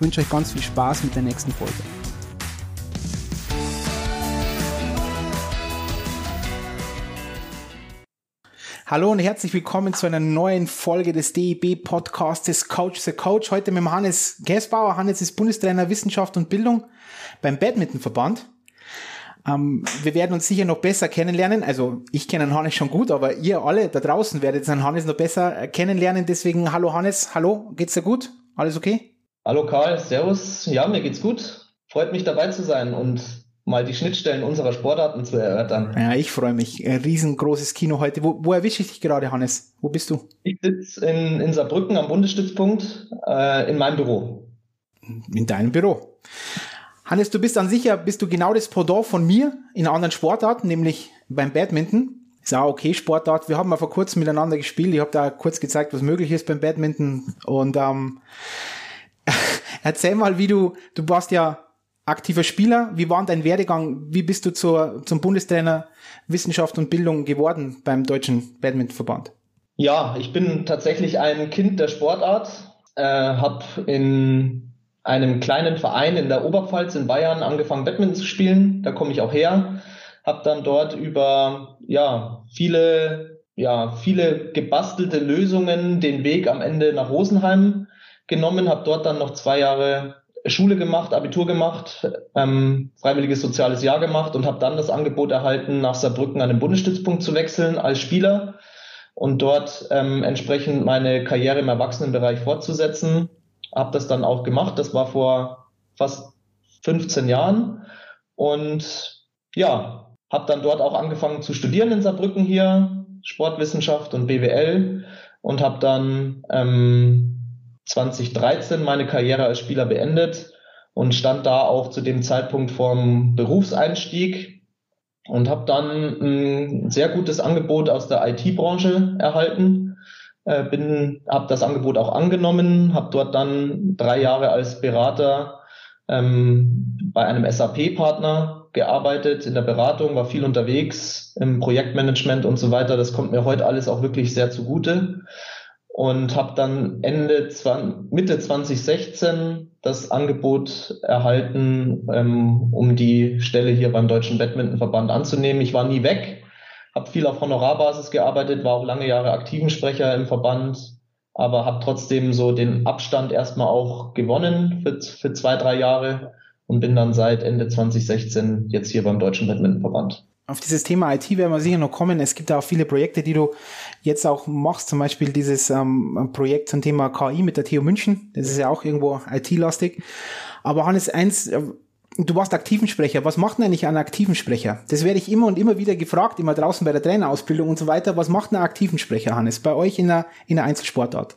ich wünsche euch ganz viel Spaß mit der nächsten Folge. Hallo und herzlich willkommen zu einer neuen Folge des DEB Podcastes Coach the Coach. Heute mit dem Hannes Gäsbauer. Hannes ist Bundestrainer Wissenschaft und Bildung beim Badmintonverband. Ähm, wir werden uns sicher noch besser kennenlernen. Also ich kenne Hannes schon gut, aber ihr alle da draußen werdet den Hannes noch besser kennenlernen. Deswegen hallo Hannes, hallo, geht's dir gut? Alles okay? Hallo Karl, Servus. Ja, mir geht's gut. Freut mich dabei zu sein und mal die Schnittstellen unserer Sportarten zu erörtern. Ja, ich freue mich. Ein riesengroßes Kino heute. Wo, wo erwische ich dich gerade, Hannes? Wo bist du? Ich sitze in, in Saarbrücken am Bundesstützpunkt äh, in meinem Büro. In deinem Büro. Hannes, du bist an sich ja, bist du genau das Pendant von mir in anderen Sportarten, nämlich beim Badminton. Ist auch okay Sportart. Wir haben mal vor kurzem miteinander gespielt. Ich habe da kurz gezeigt, was möglich ist beim Badminton. Und ähm, Erzähl mal, wie du, du warst ja aktiver Spieler. Wie war dein Werdegang? Wie bist du zur, zum Bundestrainer Wissenschaft und Bildung geworden beim Deutschen Badmintonverband? Ja, ich bin tatsächlich ein Kind der Sportart, äh, habe in einem kleinen Verein in der Oberpfalz in Bayern angefangen Badminton zu spielen. Da komme ich auch her. Habe dann dort über ja viele ja viele gebastelte Lösungen den Weg am Ende nach Rosenheim genommen, habe dort dann noch zwei Jahre Schule gemacht, Abitur gemacht, ähm, freiwilliges soziales Jahr gemacht und habe dann das Angebot erhalten, nach Saarbrücken an den Bundesstützpunkt zu wechseln als Spieler und dort ähm, entsprechend meine Karriere im Erwachsenenbereich fortzusetzen. Habe das dann auch gemacht. Das war vor fast 15 Jahren und ja, habe dann dort auch angefangen zu studieren in Saarbrücken hier, Sportwissenschaft und BWL und habe dann ähm, 2013 meine Karriere als Spieler beendet und stand da auch zu dem Zeitpunkt vom Berufseinstieg und habe dann ein sehr gutes Angebot aus der IT-Branche erhalten. Äh, bin, habe das Angebot auch angenommen, habe dort dann drei Jahre als Berater ähm, bei einem SAP-Partner gearbeitet in der Beratung, war viel unterwegs im Projektmanagement und so weiter. Das kommt mir heute alles auch wirklich sehr zugute und habe dann Ende Mitte 2016 das Angebot erhalten, ähm, um die Stelle hier beim Deutschen Badmintonverband anzunehmen. Ich war nie weg, habe viel auf Honorarbasis gearbeitet, war auch lange Jahre aktiven Sprecher im Verband, aber habe trotzdem so den Abstand erstmal auch gewonnen für, für zwei, drei Jahre und bin dann seit Ende 2016 jetzt hier beim Deutschen Badmintonverband auf dieses Thema IT werden wir sicher noch kommen. Es gibt auch viele Projekte, die du jetzt auch machst, zum Beispiel dieses ähm, Projekt zum Thema KI mit der TU München. Das ist ja auch irgendwo IT-lastig. Aber Hannes, eins, äh, du warst aktiven Sprecher. Was macht denn eigentlich ein aktiven Sprecher? Das werde ich immer und immer wieder gefragt, immer draußen bei der Trainerausbildung und so weiter. Was macht ein aktiven Sprecher, Hannes, bei euch in der, in der Einzelsportart?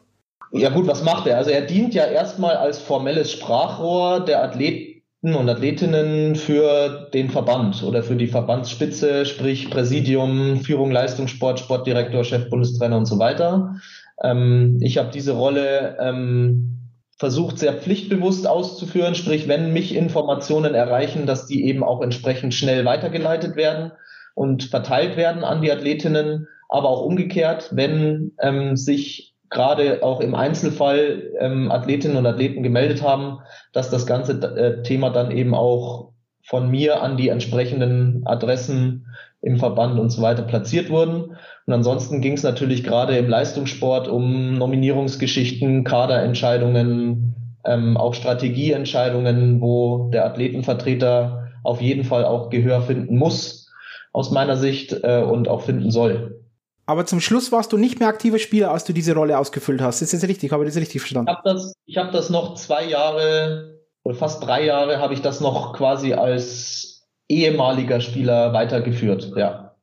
Ja gut, was macht er? Also er dient ja erstmal als formelles Sprachrohr der Athleten und Athletinnen für den Verband oder für die Verbandsspitze, sprich Präsidium, Führung, Leistungssport, Sportdirektor, Chef, Bundestrainer und so weiter. Ähm, ich habe diese Rolle ähm, versucht sehr pflichtbewusst auszuführen, sprich wenn mich Informationen erreichen, dass die eben auch entsprechend schnell weitergeleitet werden und verteilt werden an die Athletinnen, aber auch umgekehrt, wenn ähm, sich gerade auch im Einzelfall ähm, Athletinnen und Athleten gemeldet haben, dass das ganze äh, Thema dann eben auch von mir an die entsprechenden Adressen im Verband und so weiter platziert wurden. Und ansonsten ging es natürlich gerade im Leistungssport um Nominierungsgeschichten, Kaderentscheidungen, ähm, auch Strategieentscheidungen, wo der Athletenvertreter auf jeden Fall auch Gehör finden muss, aus meiner Sicht, äh, und auch finden soll. Aber zum Schluss warst du nicht mehr aktiver Spieler, als du diese Rolle ausgefüllt hast. Ist das richtig? Habe ich das richtig verstanden? Ich habe das, ich hab das noch zwei Jahre oder fast drei Jahre habe ich das noch quasi als ehemaliger Spieler weitergeführt, ja.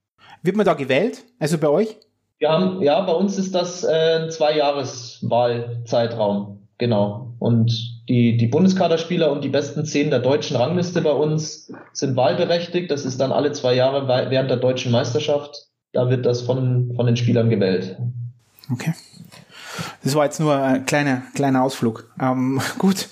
Wird man da gewählt? Also bei euch? Wir haben, ja, bei uns ist das äh, ein Zwei-Jahres-Wahlzeitraum. genau. Und die, die Bundeskaderspieler und die besten zehn der deutschen Rangliste bei uns sind wahlberechtigt. Das ist dann alle zwei Jahre während der deutschen Meisterschaft. Da wird das von, von den Spielern gewählt. Okay. Das war jetzt nur ein kleiner, kleiner Ausflug. Ähm, gut.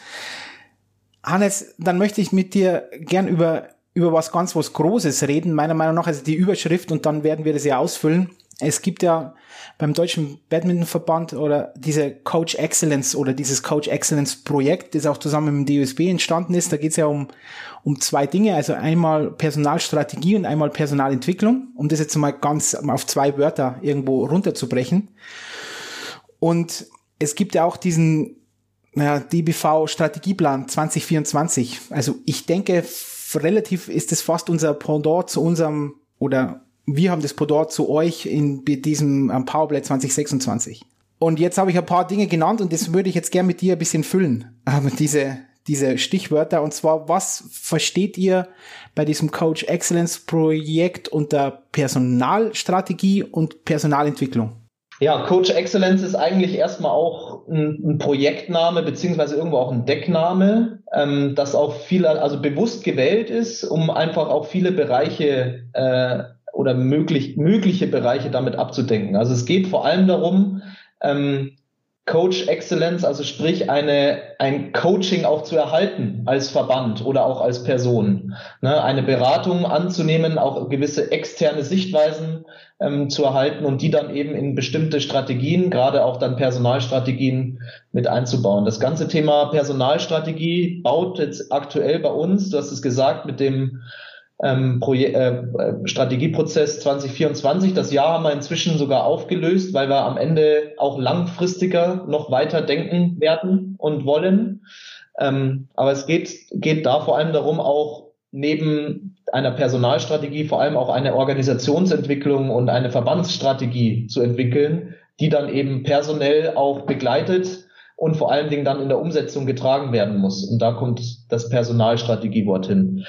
Hannes, dann möchte ich mit dir gern über, über was ganz was Großes reden. Meiner Meinung nach, also die Überschrift und dann werden wir das ja ausfüllen. Es gibt ja beim Deutschen Badmintonverband oder diese Coach Excellence oder dieses Coach Excellence Projekt, das auch zusammen mit dem DUSB entstanden ist. Da geht es ja um, um zwei Dinge, also einmal Personalstrategie und einmal Personalentwicklung, um das jetzt mal ganz auf zwei Wörter irgendwo runterzubrechen. Und es gibt ja auch diesen ja, DBV Strategieplan 2024. Also ich denke, relativ ist es fast unser Pendant zu unserem oder wir haben das Pendant zu euch in diesem Powerplay 2026. Und jetzt habe ich ein paar Dinge genannt und das würde ich jetzt gerne mit dir ein bisschen füllen, äh, diese, diese Stichwörter. Und zwar, was versteht ihr bei diesem Coach Excellence Projekt unter Personalstrategie und Personalentwicklung? Ja, Coach Excellence ist eigentlich erstmal auch ein, ein Projektname beziehungsweise irgendwo auch ein Deckname, ähm, das auch viel, also bewusst gewählt ist, um einfach auch viele Bereiche äh, oder möglich, mögliche Bereiche damit abzudenken. Also es geht vor allem darum, ähm, Coach Excellence, also sprich eine, ein Coaching auch zu erhalten als Verband oder auch als Person. Ne, eine Beratung anzunehmen, auch gewisse externe Sichtweisen ähm, zu erhalten und die dann eben in bestimmte Strategien, gerade auch dann Personalstrategien mit einzubauen. Das ganze Thema Personalstrategie baut jetzt aktuell bei uns, du hast es gesagt, mit dem ähm, äh, Strategieprozess 2024. Das Jahr haben wir inzwischen sogar aufgelöst, weil wir am Ende auch langfristiger noch weiter denken werden und wollen. Ähm, aber es geht, geht da vor allem darum, auch neben einer Personalstrategie vor allem auch eine Organisationsentwicklung und eine Verbandsstrategie zu entwickeln, die dann eben personell auch begleitet und vor allen Dingen dann in der Umsetzung getragen werden muss. Und da kommt das Personalstrategiewort hin.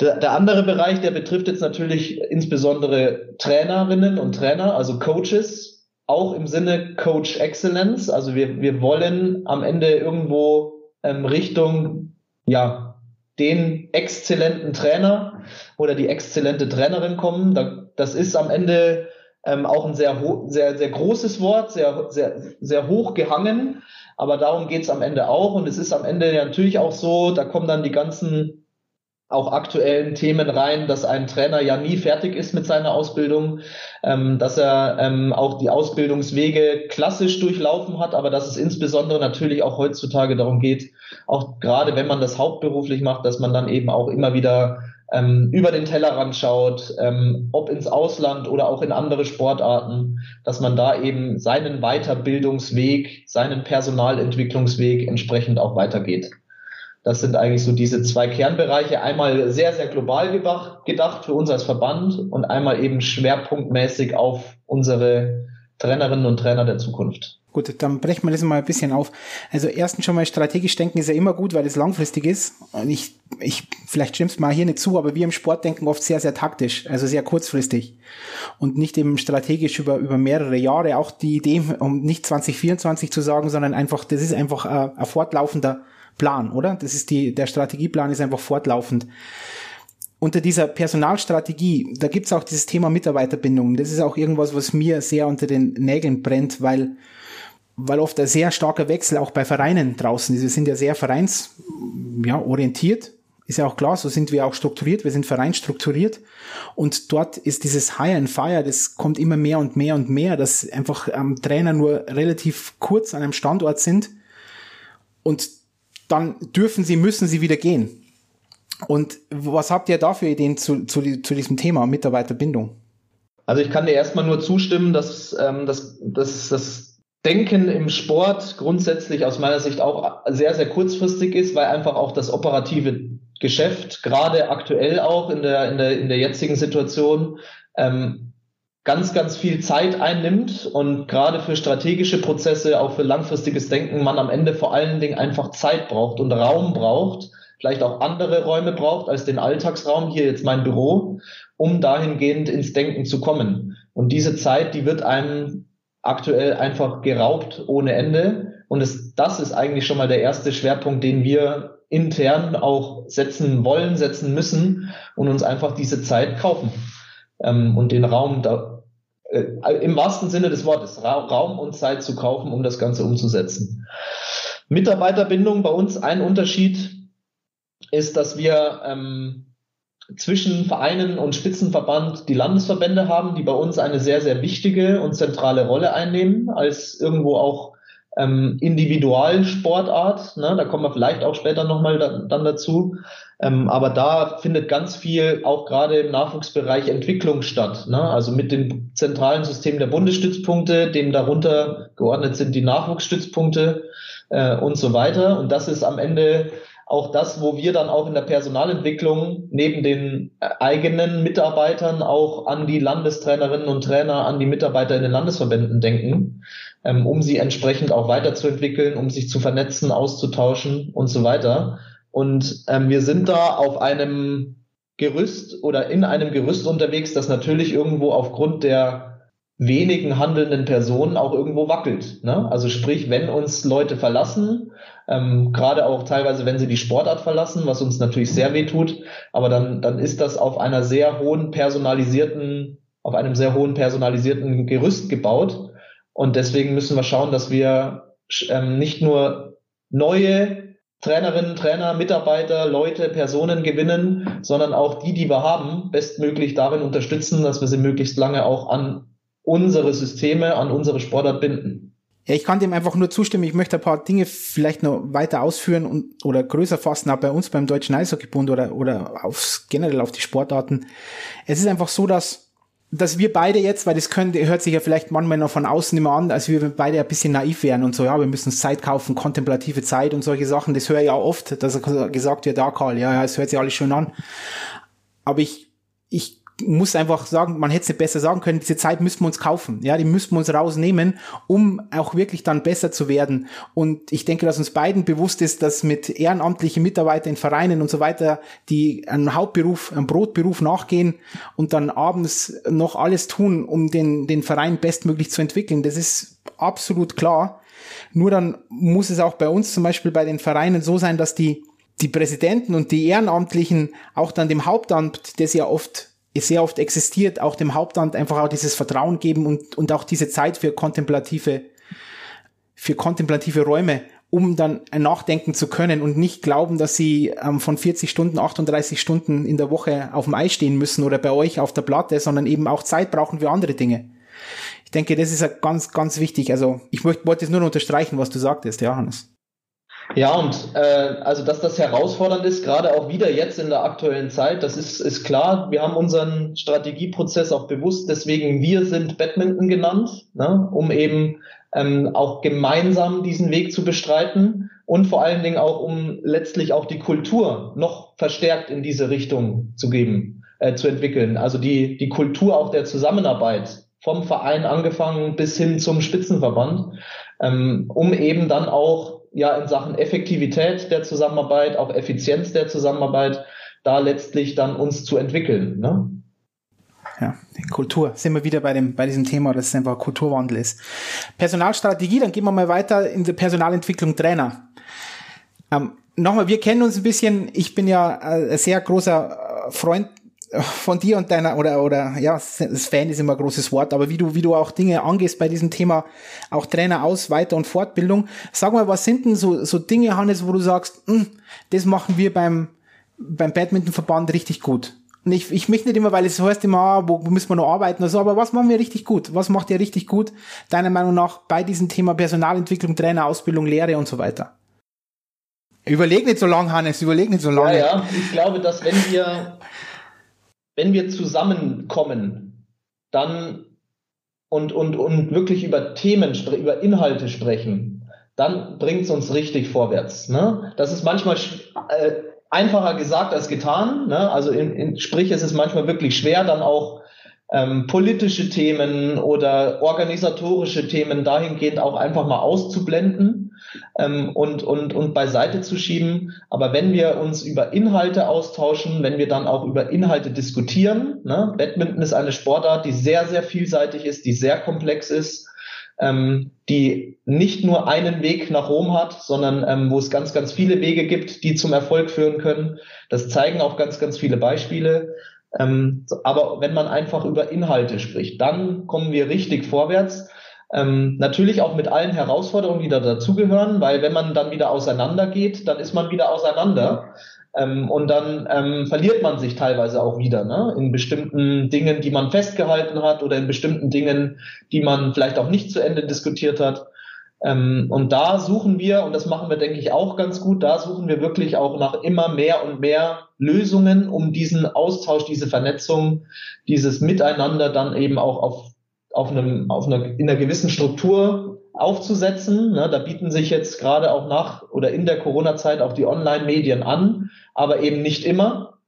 Der, der andere Bereich, der betrifft jetzt natürlich insbesondere Trainerinnen und Trainer, also Coaches, auch im Sinne Coach Excellence. Also wir, wir wollen am Ende irgendwo ähm, Richtung, ja, den exzellenten Trainer oder die exzellente Trainerin kommen. Da, das ist am Ende ähm, auch ein sehr, sehr, sehr großes Wort, sehr, sehr, sehr hoch gehangen. Aber darum geht's am Ende auch. Und es ist am Ende natürlich auch so, da kommen dann die ganzen auch aktuellen Themen rein, dass ein Trainer ja nie fertig ist mit seiner Ausbildung, ähm, dass er ähm, auch die Ausbildungswege klassisch durchlaufen hat, aber dass es insbesondere natürlich auch heutzutage darum geht, auch gerade wenn man das hauptberuflich macht, dass man dann eben auch immer wieder ähm, über den Tellerrand schaut, ähm, ob ins Ausland oder auch in andere Sportarten, dass man da eben seinen Weiterbildungsweg, seinen Personalentwicklungsweg entsprechend auch weitergeht. Das sind eigentlich so diese zwei Kernbereiche. Einmal sehr, sehr global gedacht für uns als Verband und einmal eben schwerpunktmäßig auf unsere Trainerinnen und Trainer der Zukunft. Gut, dann brechen wir das mal ein bisschen auf. Also erstens schon mal strategisch denken ist ja immer gut, weil es langfristig ist. Und ich, ich, vielleicht stimmst mal hier nicht zu, aber wir im Sport denken oft sehr, sehr taktisch, also sehr kurzfristig. Und nicht eben strategisch über, über mehrere Jahre. Auch die Idee, um nicht 2024 zu sagen, sondern einfach, das ist einfach ein, ein fortlaufender Plan, oder? Das ist die, der Strategieplan ist einfach fortlaufend. Unter dieser Personalstrategie, da gibt's auch dieses Thema Mitarbeiterbindung. Das ist auch irgendwas, was mir sehr unter den Nägeln brennt, weil, weil oft ein sehr starker Wechsel auch bei Vereinen draußen ist. Wir sind ja sehr vereins, ja. Ist ja auch klar, so sind wir auch strukturiert. Wir sind vereinstrukturiert. Und dort ist dieses Hire and Fire, das kommt immer mehr und mehr und mehr, dass einfach ähm, Trainer nur relativ kurz an einem Standort sind und dann dürfen sie, müssen sie wieder gehen. Und was habt ihr da für Ideen zu, zu, zu diesem Thema Mitarbeiterbindung? Also ich kann dir erstmal nur zustimmen, dass, ähm, dass, dass das Denken im Sport grundsätzlich aus meiner Sicht auch sehr, sehr kurzfristig ist, weil einfach auch das operative Geschäft, gerade aktuell auch in der, in der, in der jetzigen Situation, ähm, ganz, ganz viel Zeit einnimmt und gerade für strategische Prozesse, auch für langfristiges Denken, man am Ende vor allen Dingen einfach Zeit braucht und Raum braucht, vielleicht auch andere Räume braucht als den Alltagsraum, hier jetzt mein Büro, um dahingehend ins Denken zu kommen. Und diese Zeit, die wird einem aktuell einfach geraubt ohne Ende. Und es, das ist eigentlich schon mal der erste Schwerpunkt, den wir intern auch setzen wollen, setzen müssen und uns einfach diese Zeit kaufen ähm, und den Raum da, im wahrsten Sinne des Wortes, Ra Raum und Zeit zu kaufen, um das Ganze umzusetzen. Mitarbeiterbindung bei uns ein Unterschied ist, dass wir ähm, zwischen Vereinen und Spitzenverband die Landesverbände haben, die bei uns eine sehr, sehr wichtige und zentrale Rolle einnehmen, als irgendwo auch ähm, Individualsportart. Ne? Da kommen wir vielleicht auch später nochmal da, dann dazu. Ähm, aber da findet ganz viel auch gerade im Nachwuchsbereich Entwicklung statt. Ne? Also mit dem zentralen System der Bundesstützpunkte, dem darunter geordnet sind die Nachwuchsstützpunkte äh, und so weiter. Und das ist am Ende auch das, wo wir dann auch in der Personalentwicklung neben den äh, eigenen Mitarbeitern auch an die Landestrainerinnen und Trainer, an die Mitarbeiter in den Landesverbänden denken, ähm, um sie entsprechend auch weiterzuentwickeln, um sich zu vernetzen, auszutauschen und so weiter. Und ähm, wir sind da auf einem Gerüst oder in einem Gerüst unterwegs, das natürlich irgendwo aufgrund der wenigen handelnden Personen auch irgendwo wackelt. Ne? Also sprich, wenn uns Leute verlassen, ähm, gerade auch teilweise, wenn sie die Sportart verlassen, was uns natürlich sehr weh tut, aber dann, dann ist das auf einer sehr hohen personalisierten, auf einem sehr hohen personalisierten Gerüst gebaut. Und deswegen müssen wir schauen, dass wir ähm, nicht nur neue Trainerinnen, Trainer, Mitarbeiter, Leute, Personen gewinnen, sondern auch die, die wir haben, bestmöglich darin unterstützen, dass wir sie möglichst lange auch an unsere Systeme an unsere Sportart binden. Ja, ich kann dem einfach nur zustimmen. Ich möchte ein paar Dinge vielleicht noch weiter ausführen und oder größer fassen, auch bei uns beim Deutschen Eishockeybund oder, oder aufs, generell auf die Sportarten. Es ist einfach so, dass, dass wir beide jetzt, weil das können, hört sich ja vielleicht manchmal noch von außen immer an, als wir beide ein bisschen naiv wären und so, ja, wir müssen Zeit kaufen, kontemplative Zeit und solche Sachen. Das höre ich auch oft, dass er gesagt wird, ja, Karl, ja, ja, es hört sich alles schön an. Aber ich, ich muss einfach sagen, man hätte es nicht besser sagen können, diese Zeit müssen wir uns kaufen. Ja, die müssen wir uns rausnehmen, um auch wirklich dann besser zu werden. Und ich denke, dass uns beiden bewusst ist, dass mit ehrenamtlichen Mitarbeitern in Vereinen und so weiter, die einen Hauptberuf, einen Brotberuf nachgehen und dann abends noch alles tun, um den, den Verein bestmöglich zu entwickeln. Das ist absolut klar. Nur dann muss es auch bei uns zum Beispiel bei den Vereinen so sein, dass die die Präsidenten und die Ehrenamtlichen auch dann dem Hauptamt, das ja oft sehr oft existiert, auch dem Hauptamt einfach auch dieses Vertrauen geben und, und auch diese Zeit für kontemplative, für kontemplative Räume, um dann nachdenken zu können und nicht glauben, dass sie ähm, von 40 Stunden, 38 Stunden in der Woche auf dem Eis stehen müssen oder bei euch auf der Platte, sondern eben auch Zeit brauchen für andere Dinge. Ich denke, das ist ganz, ganz wichtig. Also ich möchte, wollte es nur unterstreichen, was du sagtest, ja, Hannes. Ja, und äh, also dass das herausfordernd ist, gerade auch wieder jetzt in der aktuellen Zeit, das ist, ist klar. Wir haben unseren Strategieprozess auch bewusst, deswegen wir sind Badminton genannt, ne, um eben ähm, auch gemeinsam diesen Weg zu bestreiten und vor allen Dingen auch, um letztlich auch die Kultur noch verstärkt in diese Richtung zu geben, äh, zu entwickeln. Also die, die Kultur auch der Zusammenarbeit vom Verein angefangen bis hin zum Spitzenverband, ähm, um eben dann auch ja in Sachen Effektivität der Zusammenarbeit, auch Effizienz der Zusammenarbeit, da letztlich dann uns zu entwickeln. Ne? Ja, Kultur. Sind wir wieder bei dem, bei diesem Thema, dass es einfach Kulturwandel ist. Personalstrategie, dann gehen wir mal weiter in der Personalentwicklung Trainer. Ähm, nochmal, wir kennen uns ein bisschen. Ich bin ja äh, ein sehr großer äh, Freund von dir und deiner oder oder ja, das Fan ist immer ein großes Wort, aber wie du wie du auch Dinge angehst bei diesem Thema, auch Trainer aus, Weiter- und Fortbildung. Sag mal, was sind denn so so Dinge, Hannes, wo du sagst, hm, das machen wir beim beim Badmintonverband richtig gut. Und ich, ich möchte nicht immer, weil es heißt immer, ah, wo, wo müssen wir noch arbeiten oder so, aber was machen wir richtig gut? Was macht ihr richtig gut, deiner Meinung nach, bei diesem Thema Personalentwicklung, Trainerausbildung, Lehre und so weiter? Überleg nicht so lang, Hannes, überleg nicht so lange. Ja, ja, ich glaube, dass wenn wir wenn wir zusammenkommen, dann und, und, und wirklich über Themen, über Inhalte sprechen, dann bringt es uns richtig vorwärts. Ne? Das ist manchmal äh, einfacher gesagt als getan. Ne? Also in, in, sprich, es ist manchmal wirklich schwer, dann auch ähm, politische Themen oder organisatorische Themen dahingehend auch einfach mal auszublenden ähm, und, und, und beiseite zu schieben. Aber wenn wir uns über Inhalte austauschen, wenn wir dann auch über Inhalte diskutieren, ne? Badminton ist eine Sportart, die sehr, sehr vielseitig ist, die sehr komplex ist, ähm, die nicht nur einen Weg nach Rom hat, sondern ähm, wo es ganz, ganz viele Wege gibt, die zum Erfolg führen können. Das zeigen auch ganz, ganz viele Beispiele. Ähm, aber wenn man einfach über Inhalte spricht, dann kommen wir richtig vorwärts. Ähm, natürlich auch mit allen Herausforderungen, die da dazugehören, weil wenn man dann wieder auseinandergeht, dann ist man wieder auseinander. Ähm, und dann ähm, verliert man sich teilweise auch wieder ne? in bestimmten Dingen, die man festgehalten hat oder in bestimmten Dingen, die man vielleicht auch nicht zu Ende diskutiert hat. Ähm, und da suchen wir, und das machen wir, denke ich, auch ganz gut, da suchen wir wirklich auch nach immer mehr und mehr Lösungen, um diesen Austausch, diese Vernetzung, dieses Miteinander dann eben auch auf, auf, einem, auf einer, in einer gewissen Struktur aufzusetzen. Ne, da bieten sich jetzt gerade auch nach oder in der Corona-Zeit auch die Online-Medien an, aber eben nicht immer.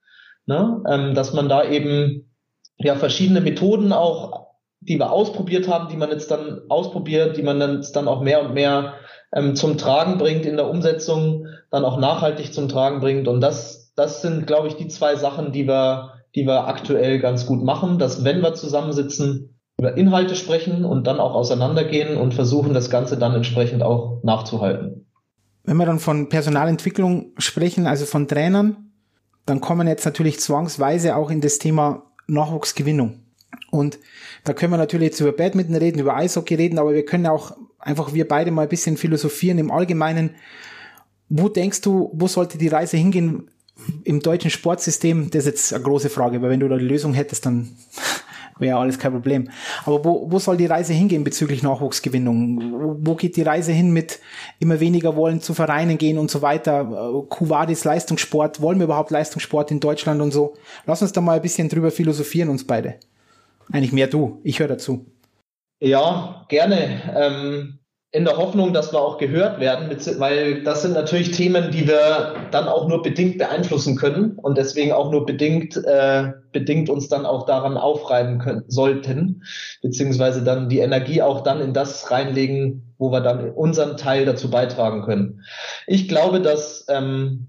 Ne, ähm, dass man da eben ja verschiedene Methoden auch, die wir ausprobiert haben, die man jetzt dann ausprobiert, die man dann, dann auch mehr und mehr ähm, zum Tragen bringt in der Umsetzung, dann auch nachhaltig zum Tragen bringt. Und das, das sind, glaube ich, die zwei Sachen, die wir, die wir aktuell ganz gut machen, dass wenn wir zusammensitzen, über Inhalte sprechen und dann auch auseinandergehen und versuchen, das Ganze dann entsprechend auch nachzuhalten. Wenn wir dann von Personalentwicklung sprechen, also von Trainern, dann kommen jetzt natürlich zwangsweise auch in das Thema Nachwuchsgewinnung. Und da können wir natürlich jetzt über Badminton reden, über Eishockey reden, aber wir können auch einfach wir beide mal ein bisschen philosophieren im Allgemeinen. Wo denkst du, wo sollte die Reise hingehen im deutschen Sportsystem? Das ist jetzt eine große Frage, weil wenn du da die Lösung hättest, dann wäre alles kein Problem. Aber wo, wo soll die Reise hingehen bezüglich Nachwuchsgewinnung? Wo geht die Reise hin mit immer weniger wollen zu Vereinen gehen und so weiter? Kuvadis Leistungssport, wollen wir überhaupt Leistungssport in Deutschland und so? Lass uns da mal ein bisschen drüber philosophieren, uns beide. Eigentlich mehr du, ich höre dazu. Ja, gerne. Ähm, in der Hoffnung, dass wir auch gehört werden, weil das sind natürlich Themen, die wir dann auch nur bedingt beeinflussen können und deswegen auch nur bedingt, äh, bedingt uns dann auch daran aufreiben können, sollten, beziehungsweise dann die Energie auch dann in das reinlegen, wo wir dann unseren Teil dazu beitragen können. Ich glaube, dass ähm,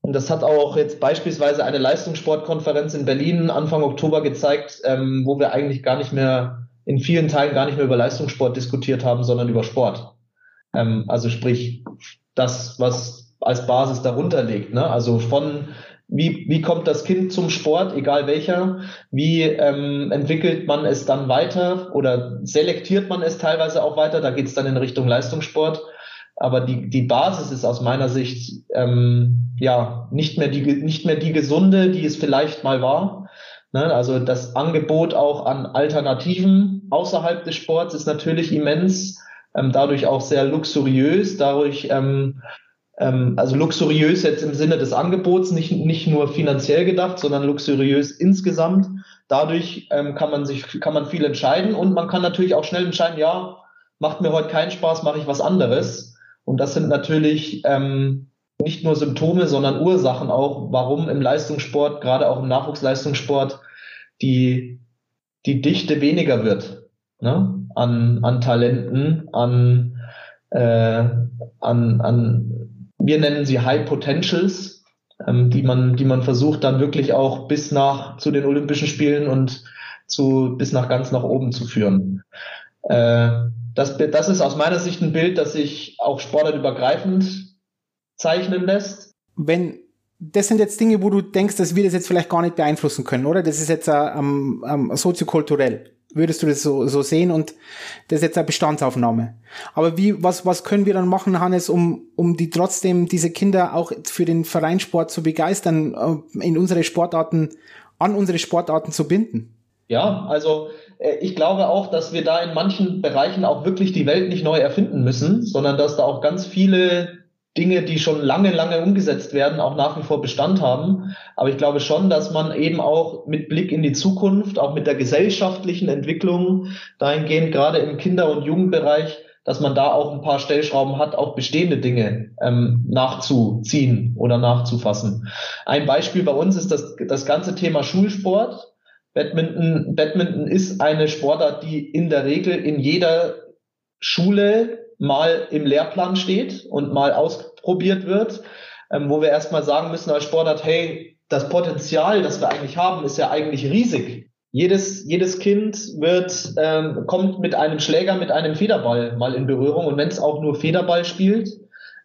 und das hat auch jetzt beispielsweise eine Leistungssportkonferenz in Berlin Anfang Oktober gezeigt, ähm, wo wir eigentlich gar nicht mehr in vielen Teilen gar nicht mehr über Leistungssport diskutiert haben, sondern über Sport. Ähm, also sprich, das, was als Basis darunter liegt. Ne? Also von wie, wie kommt das Kind zum Sport, egal welcher? Wie ähm, entwickelt man es dann weiter oder selektiert man es teilweise auch weiter? Da geht es dann in Richtung Leistungssport. Aber die, die Basis ist aus meiner Sicht ähm, ja nicht mehr die nicht mehr die gesunde, die es vielleicht mal war? Also das Angebot auch an Alternativen außerhalb des Sports ist natürlich immens, ähm, dadurch auch sehr luxuriös, dadurch ähm, ähm, also luxuriös jetzt im Sinne des Angebots, nicht, nicht nur finanziell gedacht, sondern luxuriös insgesamt. Dadurch kann man sich, kann man viel entscheiden und man kann natürlich auch schnell entscheiden, ja, macht mir heute keinen Spaß, mache ich was anderes. Und das sind natürlich ähm, nicht nur Symptome, sondern Ursachen auch, warum im Leistungssport, gerade auch im Nachwuchsleistungssport, die, die Dichte weniger wird ne? an, an Talenten, an, äh, an, an, wir nennen sie High Potentials, ähm, die man, die man versucht dann wirklich auch bis nach zu den Olympischen Spielen und zu, bis nach ganz nach oben zu führen. Äh, das, das ist aus meiner Sicht ein Bild, das sich auch sportartübergreifend zeichnen lässt. Wenn das sind jetzt Dinge, wo du denkst, dass wir das jetzt vielleicht gar nicht beeinflussen können, oder? Das ist jetzt ähm, ähm, soziokulturell. Würdest du das so, so sehen und das ist jetzt eine Bestandsaufnahme. Aber wie, was, was können wir dann machen, Hannes, um, um die trotzdem diese Kinder auch für den Vereinssport zu begeistern, äh, in unsere Sportarten, an unsere Sportarten zu binden? Ja, also äh, ich glaube auch, dass wir da in manchen Bereichen auch wirklich die Welt nicht neu erfinden müssen, sondern dass da auch ganz viele Dinge, die schon lange, lange umgesetzt werden, auch nach wie vor Bestand haben. Aber ich glaube schon, dass man eben auch mit Blick in die Zukunft, auch mit der gesellschaftlichen Entwicklung dahingehend, gerade im Kinder- und Jugendbereich, dass man da auch ein paar Stellschrauben hat, auch bestehende Dinge ähm, nachzuziehen oder nachzufassen. Ein Beispiel bei uns ist das, das ganze Thema Schulsport. Badminton, Badminton ist eine Sportart, die in der Regel in jeder Schule mal im Lehrplan steht und mal ausprobiert wird, ähm, wo wir erstmal sagen müssen als Sportart, hey, das Potenzial, das wir eigentlich haben, ist ja eigentlich riesig. jedes, jedes Kind wird, ähm, kommt mit einem Schläger, mit einem Federball mal in Berührung. Und wenn es auch nur Federball spielt,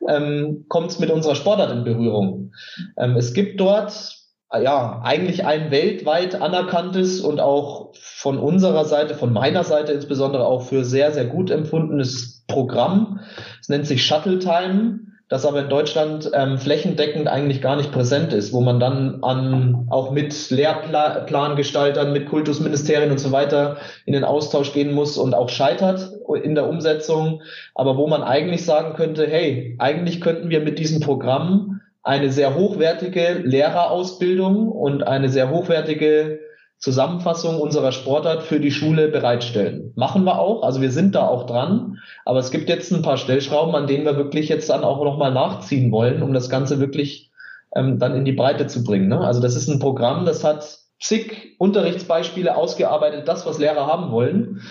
ähm, kommt es mit unserer Sportart in Berührung. Ähm, es gibt dort ja eigentlich ein weltweit anerkanntes und auch von unserer Seite, von meiner Seite insbesondere auch für sehr, sehr gut empfundenes Programm. Es nennt sich Shuttle Time das aber in Deutschland ähm, flächendeckend eigentlich gar nicht präsent ist, wo man dann an auch mit Lehrplangestaltern, mit Kultusministerien und so weiter in den Austausch gehen muss und auch scheitert in der Umsetzung, aber wo man eigentlich sagen könnte, hey, eigentlich könnten wir mit diesem Programm eine sehr hochwertige Lehrerausbildung und eine sehr hochwertige Zusammenfassung unserer Sportart für die Schule bereitstellen. Machen wir auch, also wir sind da auch dran, aber es gibt jetzt ein paar Stellschrauben, an denen wir wirklich jetzt dann auch nochmal nachziehen wollen, um das Ganze wirklich ähm, dann in die Breite zu bringen. Ne? Also das ist ein Programm, das hat zig Unterrichtsbeispiele ausgearbeitet, das, was Lehrer haben wollen.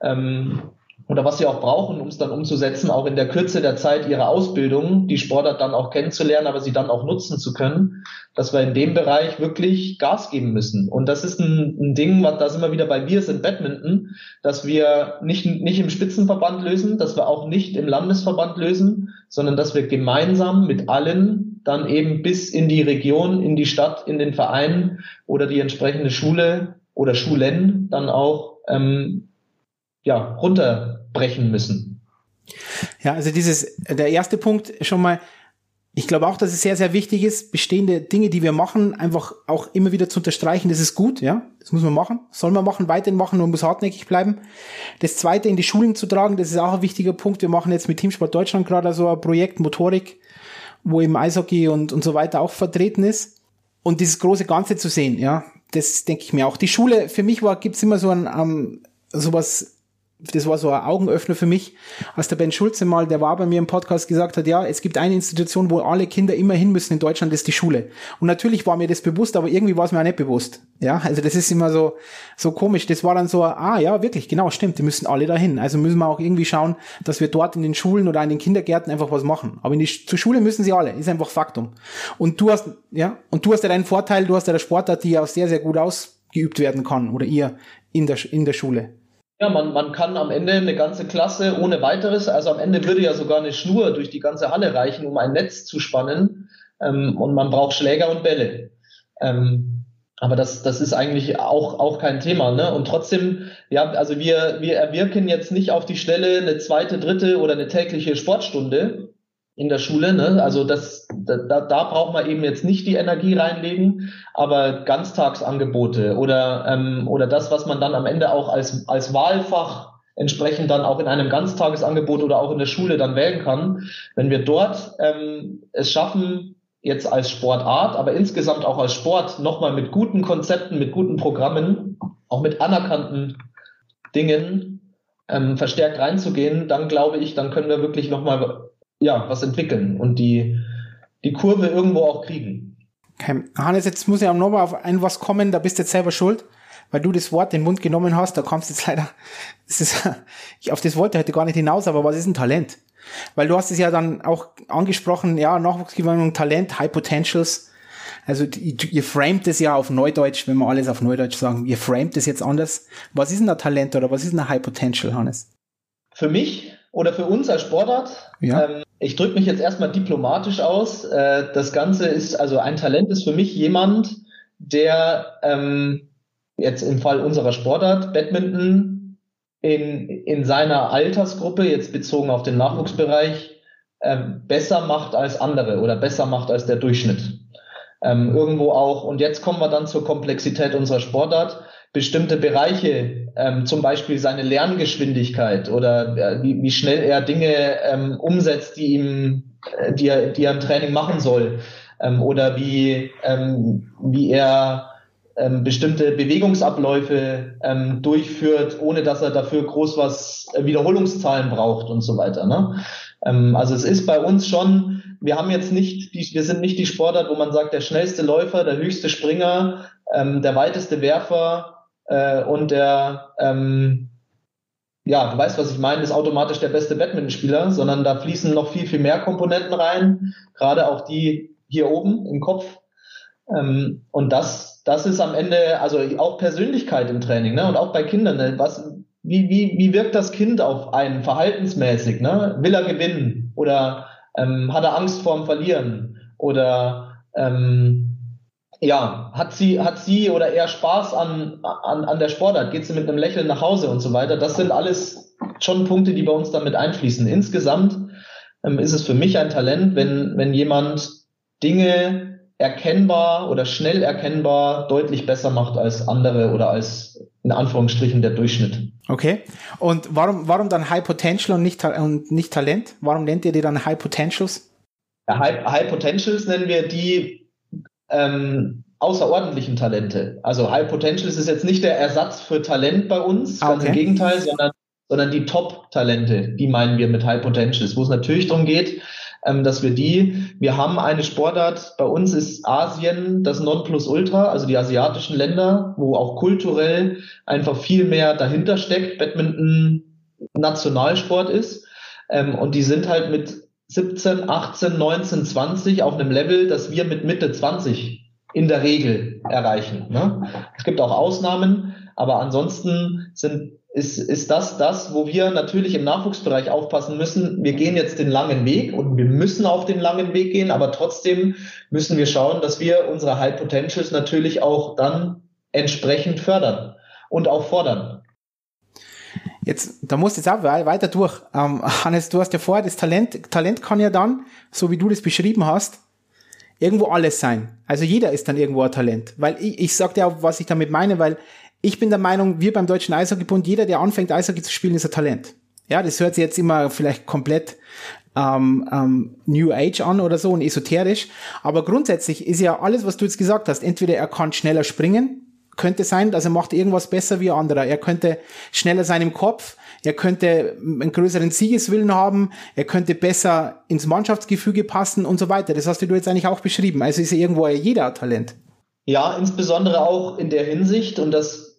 Ähm, oder was sie auch brauchen, um es dann umzusetzen, auch in der Kürze der Zeit ihrer Ausbildung, die Sportart dann auch kennenzulernen, aber sie dann auch nutzen zu können, dass wir in dem Bereich wirklich Gas geben müssen. Und das ist ein, ein Ding, was da sind wir wieder bei Wir sind Badminton, dass wir nicht, nicht im Spitzenverband lösen, dass wir auch nicht im Landesverband lösen, sondern dass wir gemeinsam mit allen dann eben bis in die Region, in die Stadt, in den Verein oder die entsprechende Schule oder Schulen dann auch ähm, ja, runterbrechen müssen. Ja, also dieses, der erste Punkt schon mal, ich glaube auch, dass es sehr, sehr wichtig ist, bestehende Dinge, die wir machen, einfach auch immer wieder zu unterstreichen. Das ist gut, ja. Das muss man machen. Soll man machen, weiterhin machen, man muss hartnäckig bleiben. Das zweite in die Schulen zu tragen, das ist auch ein wichtiger Punkt. Wir machen jetzt mit Teamsport Deutschland gerade so ein Projekt Motorik, wo eben Eishockey und, und so weiter auch vertreten ist. Und dieses große Ganze zu sehen, ja. Das denke ich mir auch. Die Schule, für mich war, gibt's immer so ein, um, ähm, sowas, das war so ein Augenöffner für mich, als der Ben Schulze mal, der war bei mir im Podcast, gesagt hat, ja, es gibt eine Institution, wo alle Kinder immer hin müssen in Deutschland, das ist die Schule. Und natürlich war mir das bewusst, aber irgendwie war es mir auch nicht bewusst. Ja, also das ist immer so, so komisch. Das war dann so, ah ja, wirklich, genau, stimmt, die müssen alle dahin. Also müssen wir auch irgendwie schauen, dass wir dort in den Schulen oder in den Kindergärten einfach was machen. Aber in die, zur Schule müssen sie alle, ist einfach Faktum. Und du hast, ja, und du hast ja deinen Vorteil, du hast ja der Sportart, die ja auch sehr, sehr gut ausgeübt werden kann oder ihr in der, in der Schule. Ja, man, man kann am Ende eine ganze Klasse ohne weiteres, also am Ende würde ja sogar eine Schnur durch die ganze Halle reichen, um ein Netz zu spannen. Ähm, und man braucht Schläger und Bälle. Ähm, aber das, das ist eigentlich auch, auch kein Thema. Ne? Und trotzdem, ja, also wir, wir erwirken jetzt nicht auf die Stelle eine zweite, dritte oder eine tägliche Sportstunde, in der Schule. Ne? Also das, da, da braucht man eben jetzt nicht die Energie reinlegen, aber Ganztagsangebote oder, ähm, oder das, was man dann am Ende auch als, als Wahlfach entsprechend dann auch in einem Ganztagesangebot oder auch in der Schule dann wählen kann. Wenn wir dort ähm, es schaffen, jetzt als Sportart, aber insgesamt auch als Sport nochmal mit guten Konzepten, mit guten Programmen, auch mit anerkannten Dingen ähm, verstärkt reinzugehen, dann glaube ich, dann können wir wirklich nochmal ja, was entwickeln und die, die Kurve irgendwo auch kriegen. Okay. Hannes, jetzt muss ich auch nochmal auf ein was kommen, da bist du jetzt selber schuld, weil du das Wort in den Mund genommen hast, da kommst du jetzt leider, das ist, ich, auf das wollte heute gar nicht hinaus, aber was ist ein Talent? Weil du hast es ja dann auch angesprochen, ja, Nachwuchsgewinnung, Talent, High Potentials. Also ihr framet es ja auf Neudeutsch, wenn wir alles auf Neudeutsch sagen, ihr framet es jetzt anders. Was ist denn ein Talent oder was ist ein High Potential, Hannes? Für mich oder für uns als Sportart. Ja. Ähm, ich drücke mich jetzt erstmal diplomatisch aus. Äh, das Ganze ist, also ein Talent ist für mich jemand, der ähm, jetzt im Fall unserer Sportart Badminton in, in seiner Altersgruppe, jetzt bezogen auf den Nachwuchsbereich, äh, besser macht als andere oder besser macht als der Durchschnitt. Ähm, irgendwo auch, und jetzt kommen wir dann zur Komplexität unserer Sportart bestimmte Bereiche, ähm, zum Beispiel seine Lerngeschwindigkeit oder äh, wie, wie schnell er Dinge ähm, umsetzt, die ihm, äh, die er, die er im Training machen soll, ähm, oder wie, ähm, wie er ähm, bestimmte Bewegungsabläufe ähm, durchführt, ohne dass er dafür groß was äh, Wiederholungszahlen braucht und so weiter. Ne? Ähm, also es ist bei uns schon, wir haben jetzt nicht, die, wir sind nicht die Sportart, wo man sagt, der schnellste Läufer, der höchste Springer, ähm, der weiteste Werfer äh, und der, ähm, ja, du weißt, was ich meine, ist automatisch der beste Badmintonspieler, sondern da fließen noch viel, viel mehr Komponenten rein, gerade auch die hier oben im Kopf. Ähm, und das, das ist am Ende, also auch Persönlichkeit im Training, ne? Und auch bei Kindern, ne? was, wie, wie, wie wirkt das Kind auf einen verhaltensmäßig, ne? Will er gewinnen? Oder ähm, hat er Angst vorm Verlieren? Oder ähm, ja, hat sie, hat sie oder er Spaß an, an, an der Sportart? Geht sie mit einem Lächeln nach Hause und so weiter? Das sind alles schon Punkte, die bei uns damit einfließen. Insgesamt ähm, ist es für mich ein Talent, wenn, wenn jemand Dinge erkennbar oder schnell erkennbar deutlich besser macht als andere oder als in Anführungsstrichen der Durchschnitt. Okay. Und warum, warum dann High Potential und nicht, und nicht Talent? Warum nennt ihr die dann High Potentials? Ja, High, High Potentials nennen wir die ähm, außerordentlichen Talente. Also High Potentials ist jetzt nicht der Ersatz für Talent bei uns, ganz okay. im Gegenteil, sondern, sondern die Top-Talente, die meinen wir mit High Potentials, wo es natürlich darum geht, ähm, dass wir die, wir haben eine Sportart, bei uns ist Asien das Nonplusultra, also die asiatischen Länder, wo auch kulturell einfach viel mehr dahinter steckt, Badminton Nationalsport ist. Ähm, und die sind halt mit 17, 18, 19, 20 auf einem Level, das wir mit Mitte 20 in der Regel erreichen. Ne? Es gibt auch Ausnahmen, aber ansonsten sind ist, ist das das, wo wir natürlich im Nachwuchsbereich aufpassen müssen. Wir gehen jetzt den langen Weg und wir müssen auf den langen Weg gehen, aber trotzdem müssen wir schauen, dass wir unsere High Potentials natürlich auch dann entsprechend fördern und auch fordern. Jetzt, da musst du jetzt auch weiter durch. Ähm, Hannes, du hast ja vorher das Talent, Talent kann ja dann, so wie du das beschrieben hast, irgendwo alles sein. Also jeder ist dann irgendwo ein Talent. Weil ich, ich sag dir auch, was ich damit meine, weil ich bin der Meinung, wir beim Deutschen Eishockeybund, jeder, der anfängt, Eishockey zu spielen, ist ein Talent. Ja, das hört sich jetzt immer vielleicht komplett ähm, ähm, New Age an oder so und esoterisch. Aber grundsätzlich ist ja alles, was du jetzt gesagt hast, entweder er kann schneller springen, könnte sein, dass er macht irgendwas besser wie anderer. Er könnte schneller sein im Kopf, er könnte einen größeren Siegeswillen haben, er könnte besser ins Mannschaftsgefüge passen und so weiter. Das hast du jetzt eigentlich auch beschrieben. Also ist ja irgendwo jeder Talent. Ja, insbesondere auch in der Hinsicht, und das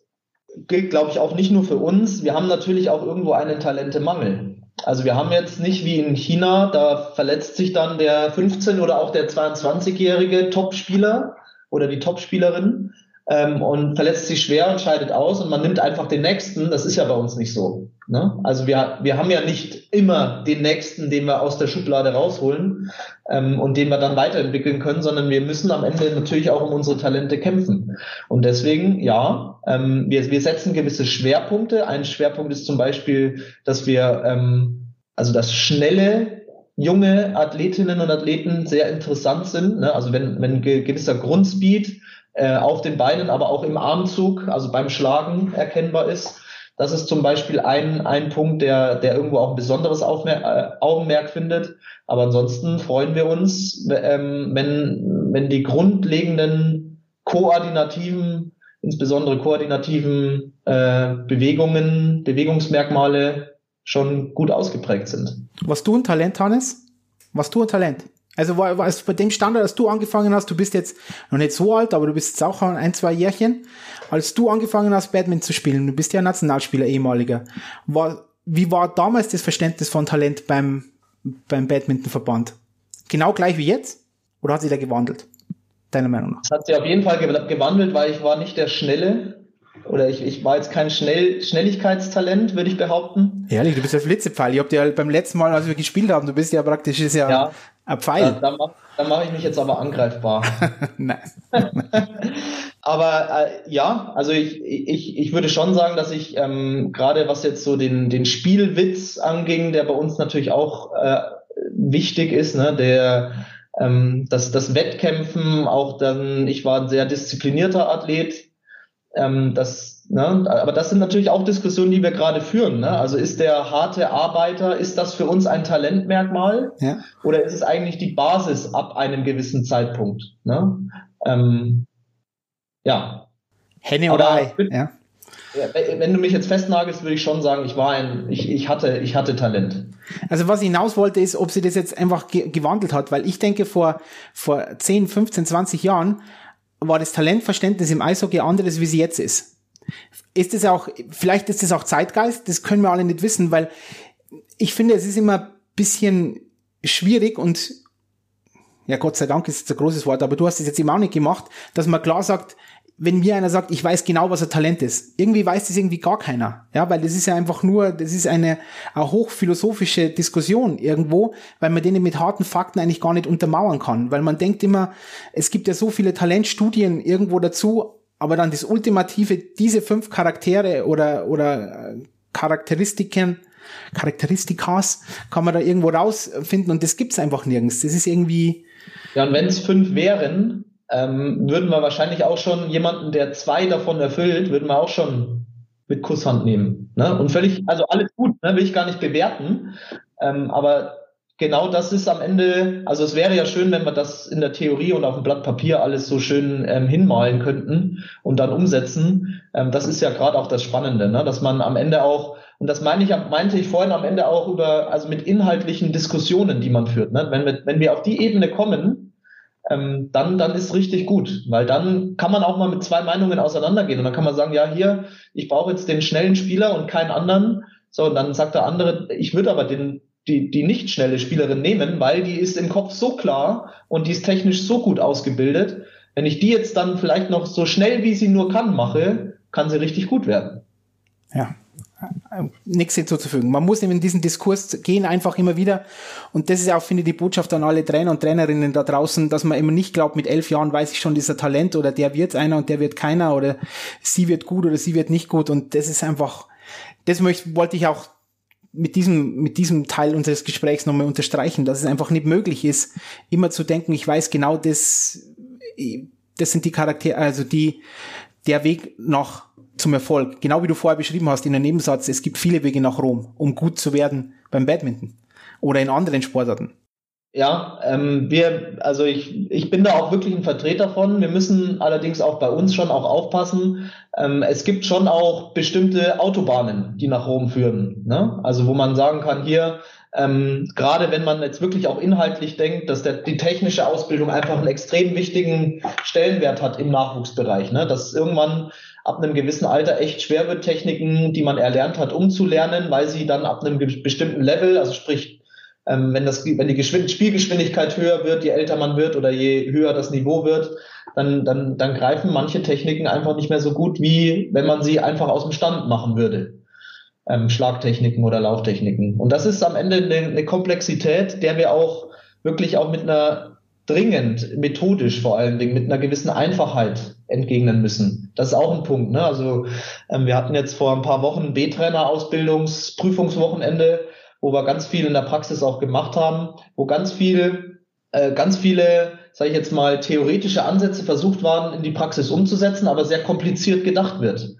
gilt, glaube ich, auch nicht nur für uns. Wir haben natürlich auch irgendwo einen Talentemangel. Also wir haben jetzt nicht wie in China, da verletzt sich dann der 15- oder auch der 22-jährige Topspieler oder die Topspielerin ähm, und verletzt sich schwer und scheidet aus und man nimmt einfach den nächsten. Das ist ja bei uns nicht so. Ne? Also wir, wir haben ja nicht immer den nächsten, den wir aus der Schublade rausholen ähm, und den wir dann weiterentwickeln können, sondern wir müssen am Ende natürlich auch um unsere Talente kämpfen. Und deswegen, ja, ähm, wir, wir setzen gewisse Schwerpunkte. Ein Schwerpunkt ist zum Beispiel, dass wir ähm, also das schnelle junge Athletinnen und Athleten sehr interessant sind. Ne? Also wenn, wenn gewisser Grundspeed äh, auf den Beinen, aber auch im Armzug, also beim Schlagen erkennbar ist. Das ist zum Beispiel ein, ein Punkt, der, der irgendwo auch ein besonderes Aufmer äh, Augenmerk findet. Aber ansonsten freuen wir uns, ähm, wenn, wenn die grundlegenden koordinativen, insbesondere koordinativen äh, Bewegungen, Bewegungsmerkmale schon gut ausgeprägt sind. Was du ein Talent, Hannes? Was du ein Talent? Also war, war es bei dem Standard, als du angefangen hast, du bist jetzt noch nicht so alt, aber du bist jetzt auch ein, zwei Jährchen, als du angefangen hast, Badminton zu spielen, du bist ja Nationalspieler, ehemaliger. War, wie war damals das Verständnis von Talent beim, beim Badmintonverband? Genau gleich wie jetzt? Oder hat sich da gewandelt? Deiner Meinung nach? Es hat sich auf jeden Fall gewandelt, weil ich war nicht der Schnelle, oder ich, ich war jetzt kein Schnell, Schnelligkeitstalent, würde ich behaupten. Ehrlich, du bist ja Flitzepfeil. Ich hab dir halt beim letzten Mal, als wir gespielt haben, du bist ja praktisch ist ja, ja ein Pfeil. Da, da mache mach ich mich jetzt aber angreifbar. Nein. aber äh, ja, also ich, ich, ich würde schon sagen, dass ich ähm, gerade was jetzt so den, den Spielwitz anging, der bei uns natürlich auch äh, wichtig ist, ne, der ähm, das, das Wettkämpfen, auch dann, ich war ein sehr disziplinierter Athlet, ähm, das, ne, aber das sind natürlich auch Diskussionen, die wir gerade führen. Ne? Also ist der harte Arbeiter, ist das für uns ein Talentmerkmal? Ja. Oder ist es eigentlich die Basis ab einem gewissen Zeitpunkt? Ne? Ähm, ja. Henne oder Ei. Ja. Wenn du mich jetzt festnagelst, würde ich schon sagen, ich war ein, ich, ich hatte, ich hatte Talent. Also was ich hinaus wollte, ist, ob sie das jetzt einfach ge gewandelt hat, weil ich denke, vor, vor 10, 15, 20 Jahren war das Talentverständnis im Eishockey anderes, wie sie jetzt ist. Ist es auch, vielleicht ist es auch Zeitgeist, das können wir alle nicht wissen, weil ich finde, es ist immer bisschen schwierig und ja Gott sei Dank ist jetzt ein großes Wort, aber du hast es jetzt eben auch nicht gemacht, dass man klar sagt, wenn mir einer sagt, ich weiß genau, was ein Talent ist, irgendwie weiß das irgendwie gar keiner. Ja, weil das ist ja einfach nur, das ist eine, eine hochphilosophische Diskussion irgendwo, weil man denen mit harten Fakten eigentlich gar nicht untermauern kann. Weil man denkt immer, es gibt ja so viele Talentstudien irgendwo dazu, aber dann das Ultimative, diese fünf Charaktere oder, oder äh, Charakteristiken, Charakteristikas kann man da irgendwo rausfinden und das gibt's einfach nirgends. Das ist irgendwie. Ja, und wenn es fünf wären, ähm, würden wir wahrscheinlich auch schon jemanden, der zwei davon erfüllt, würden wir auch schon mit Kusshand nehmen. Ne? Und völlig, also alles gut, ne? will ich gar nicht bewerten. Ähm, aber genau das ist am Ende, also es wäre ja schön, wenn wir das in der Theorie und auf dem Blatt Papier alles so schön ähm, hinmalen könnten und dann umsetzen. Ähm, das ist ja gerade auch das Spannende, ne? dass man am Ende auch, und das meine ich, meinte ich vorhin am Ende auch über, also mit inhaltlichen Diskussionen, die man führt. Ne? Wenn, wir, wenn wir auf die Ebene kommen, ähm, dann, dann ist richtig gut, weil dann kann man auch mal mit zwei Meinungen auseinandergehen und dann kann man sagen, ja, hier, ich brauche jetzt den schnellen Spieler und keinen anderen. So, und dann sagt der andere, ich würde aber den, die, die nicht schnelle Spielerin nehmen, weil die ist im Kopf so klar und die ist technisch so gut ausgebildet. Wenn ich die jetzt dann vielleicht noch so schnell wie sie nur kann mache, kann sie richtig gut werden. Ja, nichts hinzuzufügen. Man muss eben in diesen Diskurs gehen, einfach immer wieder. Und das ist auch, finde ich, die Botschaft an alle Trainer und Trainerinnen da draußen, dass man immer nicht glaubt, mit elf Jahren weiß ich schon dieser Talent oder der wird einer und der wird keiner oder sie wird gut oder sie wird nicht gut. Und das ist einfach, das möchte, wollte ich auch mit diesem, mit diesem Teil unseres Gesprächs nochmal unterstreichen, dass es einfach nicht möglich ist, immer zu denken, ich weiß genau das, das sind die Charaktere, also die, der Weg nach zum Erfolg. Genau wie du vorher beschrieben hast in der Nebensatz, es gibt viele Wege nach Rom, um gut zu werden beim Badminton oder in anderen Sportarten. Ja, ähm, wir, also ich, ich bin da auch wirklich ein Vertreter von. Wir müssen allerdings auch bei uns schon auch aufpassen. Ähm, es gibt schon auch bestimmte Autobahnen, die nach Rom führen. Ne? Also wo man sagen kann, hier, ähm, gerade wenn man jetzt wirklich auch inhaltlich denkt, dass der, die technische Ausbildung einfach einen extrem wichtigen Stellenwert hat im Nachwuchsbereich. Ne? Dass irgendwann ab einem gewissen Alter echt schwer wird, Techniken, die man erlernt hat, umzulernen, weil sie dann ab einem bestimmten Level, also sprich, ähm, wenn, das, wenn die Geschwind Spielgeschwindigkeit höher wird, je älter man wird oder je höher das Niveau wird, dann, dann, dann greifen manche Techniken einfach nicht mehr so gut, wie wenn man sie einfach aus dem Stand machen würde. Ähm, Schlagtechniken oder Lauftechniken. Und das ist am Ende eine, eine Komplexität, der wir auch wirklich auch mit einer dringend, methodisch vor allen Dingen, mit einer gewissen Einfachheit entgegnen müssen. Das ist auch ein Punkt. Ne? Also ähm, wir hatten jetzt vor ein paar Wochen B-Trainer-Ausbildungsprüfungswochenende, wo wir ganz viel in der Praxis auch gemacht haben, wo ganz viel, äh, ganz viele, sage ich jetzt mal, theoretische Ansätze versucht waren, in die Praxis umzusetzen, aber sehr kompliziert gedacht wird.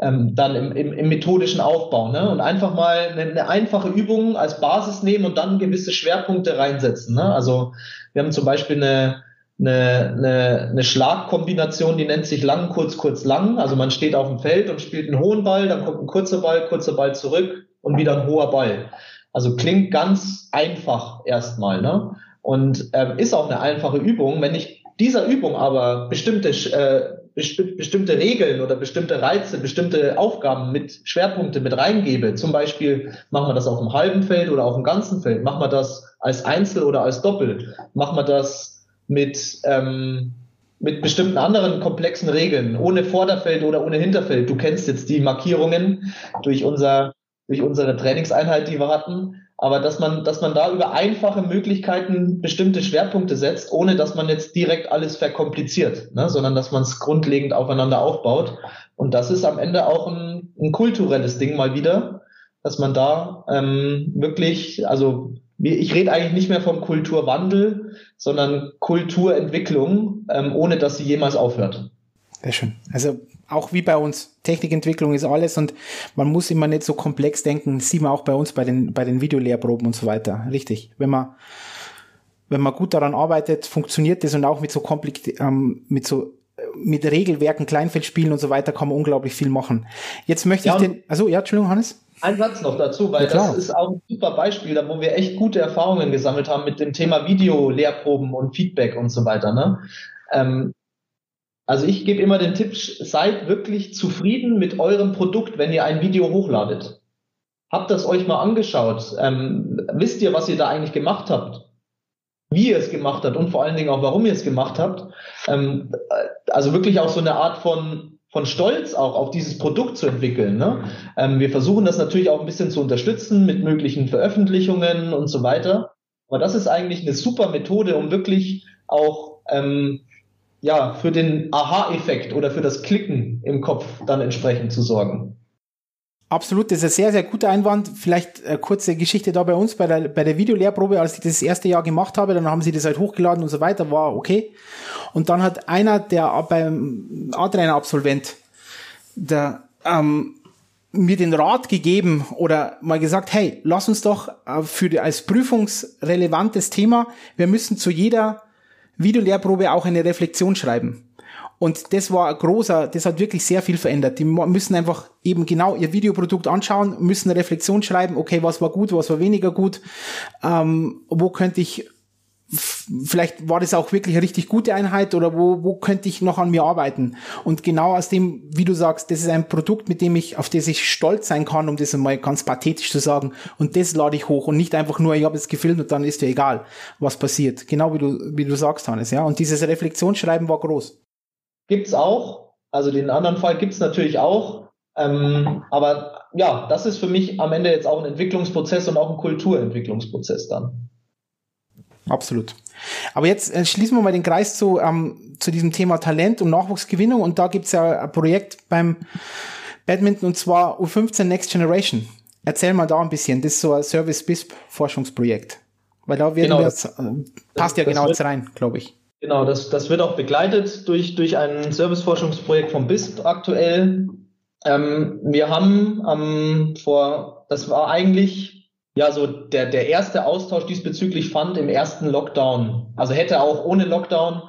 Ähm, dann im, im, im methodischen Aufbau. Ne? Und einfach mal eine, eine einfache Übung als Basis nehmen und dann gewisse Schwerpunkte reinsetzen. Ne? Also wir haben zum Beispiel eine, eine, eine, eine Schlagkombination, die nennt sich lang, kurz, kurz, lang. Also man steht auf dem Feld und spielt einen hohen Ball, dann kommt ein kurzer Ball, kurzer Ball zurück und wieder ein hoher Ball. Also klingt ganz einfach erstmal, ne? Und ähm, ist auch eine einfache Übung. Wenn ich dieser Übung aber bestimmte äh, besti bestimmte Regeln oder bestimmte Reize, bestimmte Aufgaben mit Schwerpunkte mit reingebe, zum Beispiel machen wir das auf dem halben Feld oder auf dem ganzen Feld, machen wir das als Einzel oder als Doppel, machen wir das mit, ähm, mit bestimmten anderen komplexen Regeln, ohne Vorderfeld oder ohne Hinterfeld. Du kennst jetzt die Markierungen durch unser, durch unsere Trainingseinheit, die wir hatten aber dass man, dass man da über einfache Möglichkeiten bestimmte Schwerpunkte setzt, ohne dass man jetzt direkt alles verkompliziert, ne? sondern dass man es grundlegend aufeinander aufbaut. Und das ist am Ende auch ein, ein kulturelles Ding mal wieder, dass man da ähm, wirklich, also ich rede eigentlich nicht mehr vom Kulturwandel, sondern Kulturentwicklung, ähm, ohne dass sie jemals aufhört. Sehr schön. Also auch wie bei uns, Technikentwicklung ist alles und man muss immer nicht so komplex denken, das sieht man auch bei uns bei den, bei den Videolehrproben und so weiter. Richtig. Wenn man, wenn man gut daran arbeitet, funktioniert das und auch mit so komplex, ähm, mit so, mit Regelwerken, Kleinfeldspielen und so weiter kann man unglaublich viel machen. Jetzt möchte ja, ich den, also ja, Entschuldigung, Hannes. Ein Satz noch dazu, weil ja, das ist auch ein super Beispiel, da wo wir echt gute Erfahrungen gesammelt haben mit dem Thema Video-Lehrproben und Feedback und so weiter. Ne? Ähm, also ich gebe immer den Tipp, seid wirklich zufrieden mit eurem Produkt, wenn ihr ein Video hochladet. Habt das euch mal angeschaut? Ähm, wisst ihr, was ihr da eigentlich gemacht habt? wie ihr es gemacht habt und vor allen Dingen auch, warum ihr es gemacht habt. Ähm, also wirklich auch so eine Art von, von Stolz auch auf dieses Produkt zu entwickeln. Ne? Ähm, wir versuchen das natürlich auch ein bisschen zu unterstützen mit möglichen Veröffentlichungen und so weiter. Aber das ist eigentlich eine super Methode, um wirklich auch ähm, ja, für den Aha-Effekt oder für das Klicken im Kopf dann entsprechend zu sorgen. Absolut, das ist ein sehr, sehr guter Einwand. Vielleicht eine kurze Geschichte da bei uns bei der, bei der Videolehrprobe, als ich das erste Jahr gemacht habe, dann haben sie das halt hochgeladen und so weiter, war okay. Und dann hat einer, der beim A-Trainer-Absolvent, der ähm, mir den Rat gegeben oder mal gesagt, hey, lass uns doch äh, für die, als prüfungsrelevantes Thema, wir müssen zu jeder Videolehrprobe auch eine Reflexion schreiben. Und das war ein großer, das hat wirklich sehr viel verändert. Die müssen einfach eben genau ihr Videoprodukt anschauen, müssen eine Reflexion schreiben, okay, was war gut, was war weniger gut, ähm, wo könnte ich vielleicht war das auch wirklich eine richtig gute Einheit oder wo, wo könnte ich noch an mir arbeiten? Und genau aus dem, wie du sagst, das ist ein Produkt, mit dem ich, auf das ich stolz sein kann, um das einmal ganz pathetisch zu sagen. Und das lade ich hoch und nicht einfach nur, ich habe es gefilmt und dann ist dir egal, was passiert. Genau wie du, wie du sagst, Hannes, ja. Und dieses Reflexionsschreiben war groß. Gibt's auch. Also den anderen Fall gibt's natürlich auch. Ähm, aber ja, das ist für mich am Ende jetzt auch ein Entwicklungsprozess und auch ein Kulturentwicklungsprozess dann. Absolut. Aber jetzt äh, schließen wir mal den Kreis zu, ähm, zu diesem Thema Talent und Nachwuchsgewinnung. Und da gibt's ja ein Projekt beim Badminton und zwar U15 Next Generation. Erzähl mal da ein bisschen. Das ist so ein Service-BISP-Forschungsprojekt. Weil da werden genau, wir, das, äh, passt das, ja genau jetzt rein, glaube ich. Genau, das, das wird auch begleitet durch, durch ein Serviceforschungsprojekt vom BISP aktuell. Ähm, wir haben ähm, vor, das war eigentlich ja so der, der erste Austausch diesbezüglich fand im ersten Lockdown. Also hätte auch ohne Lockdown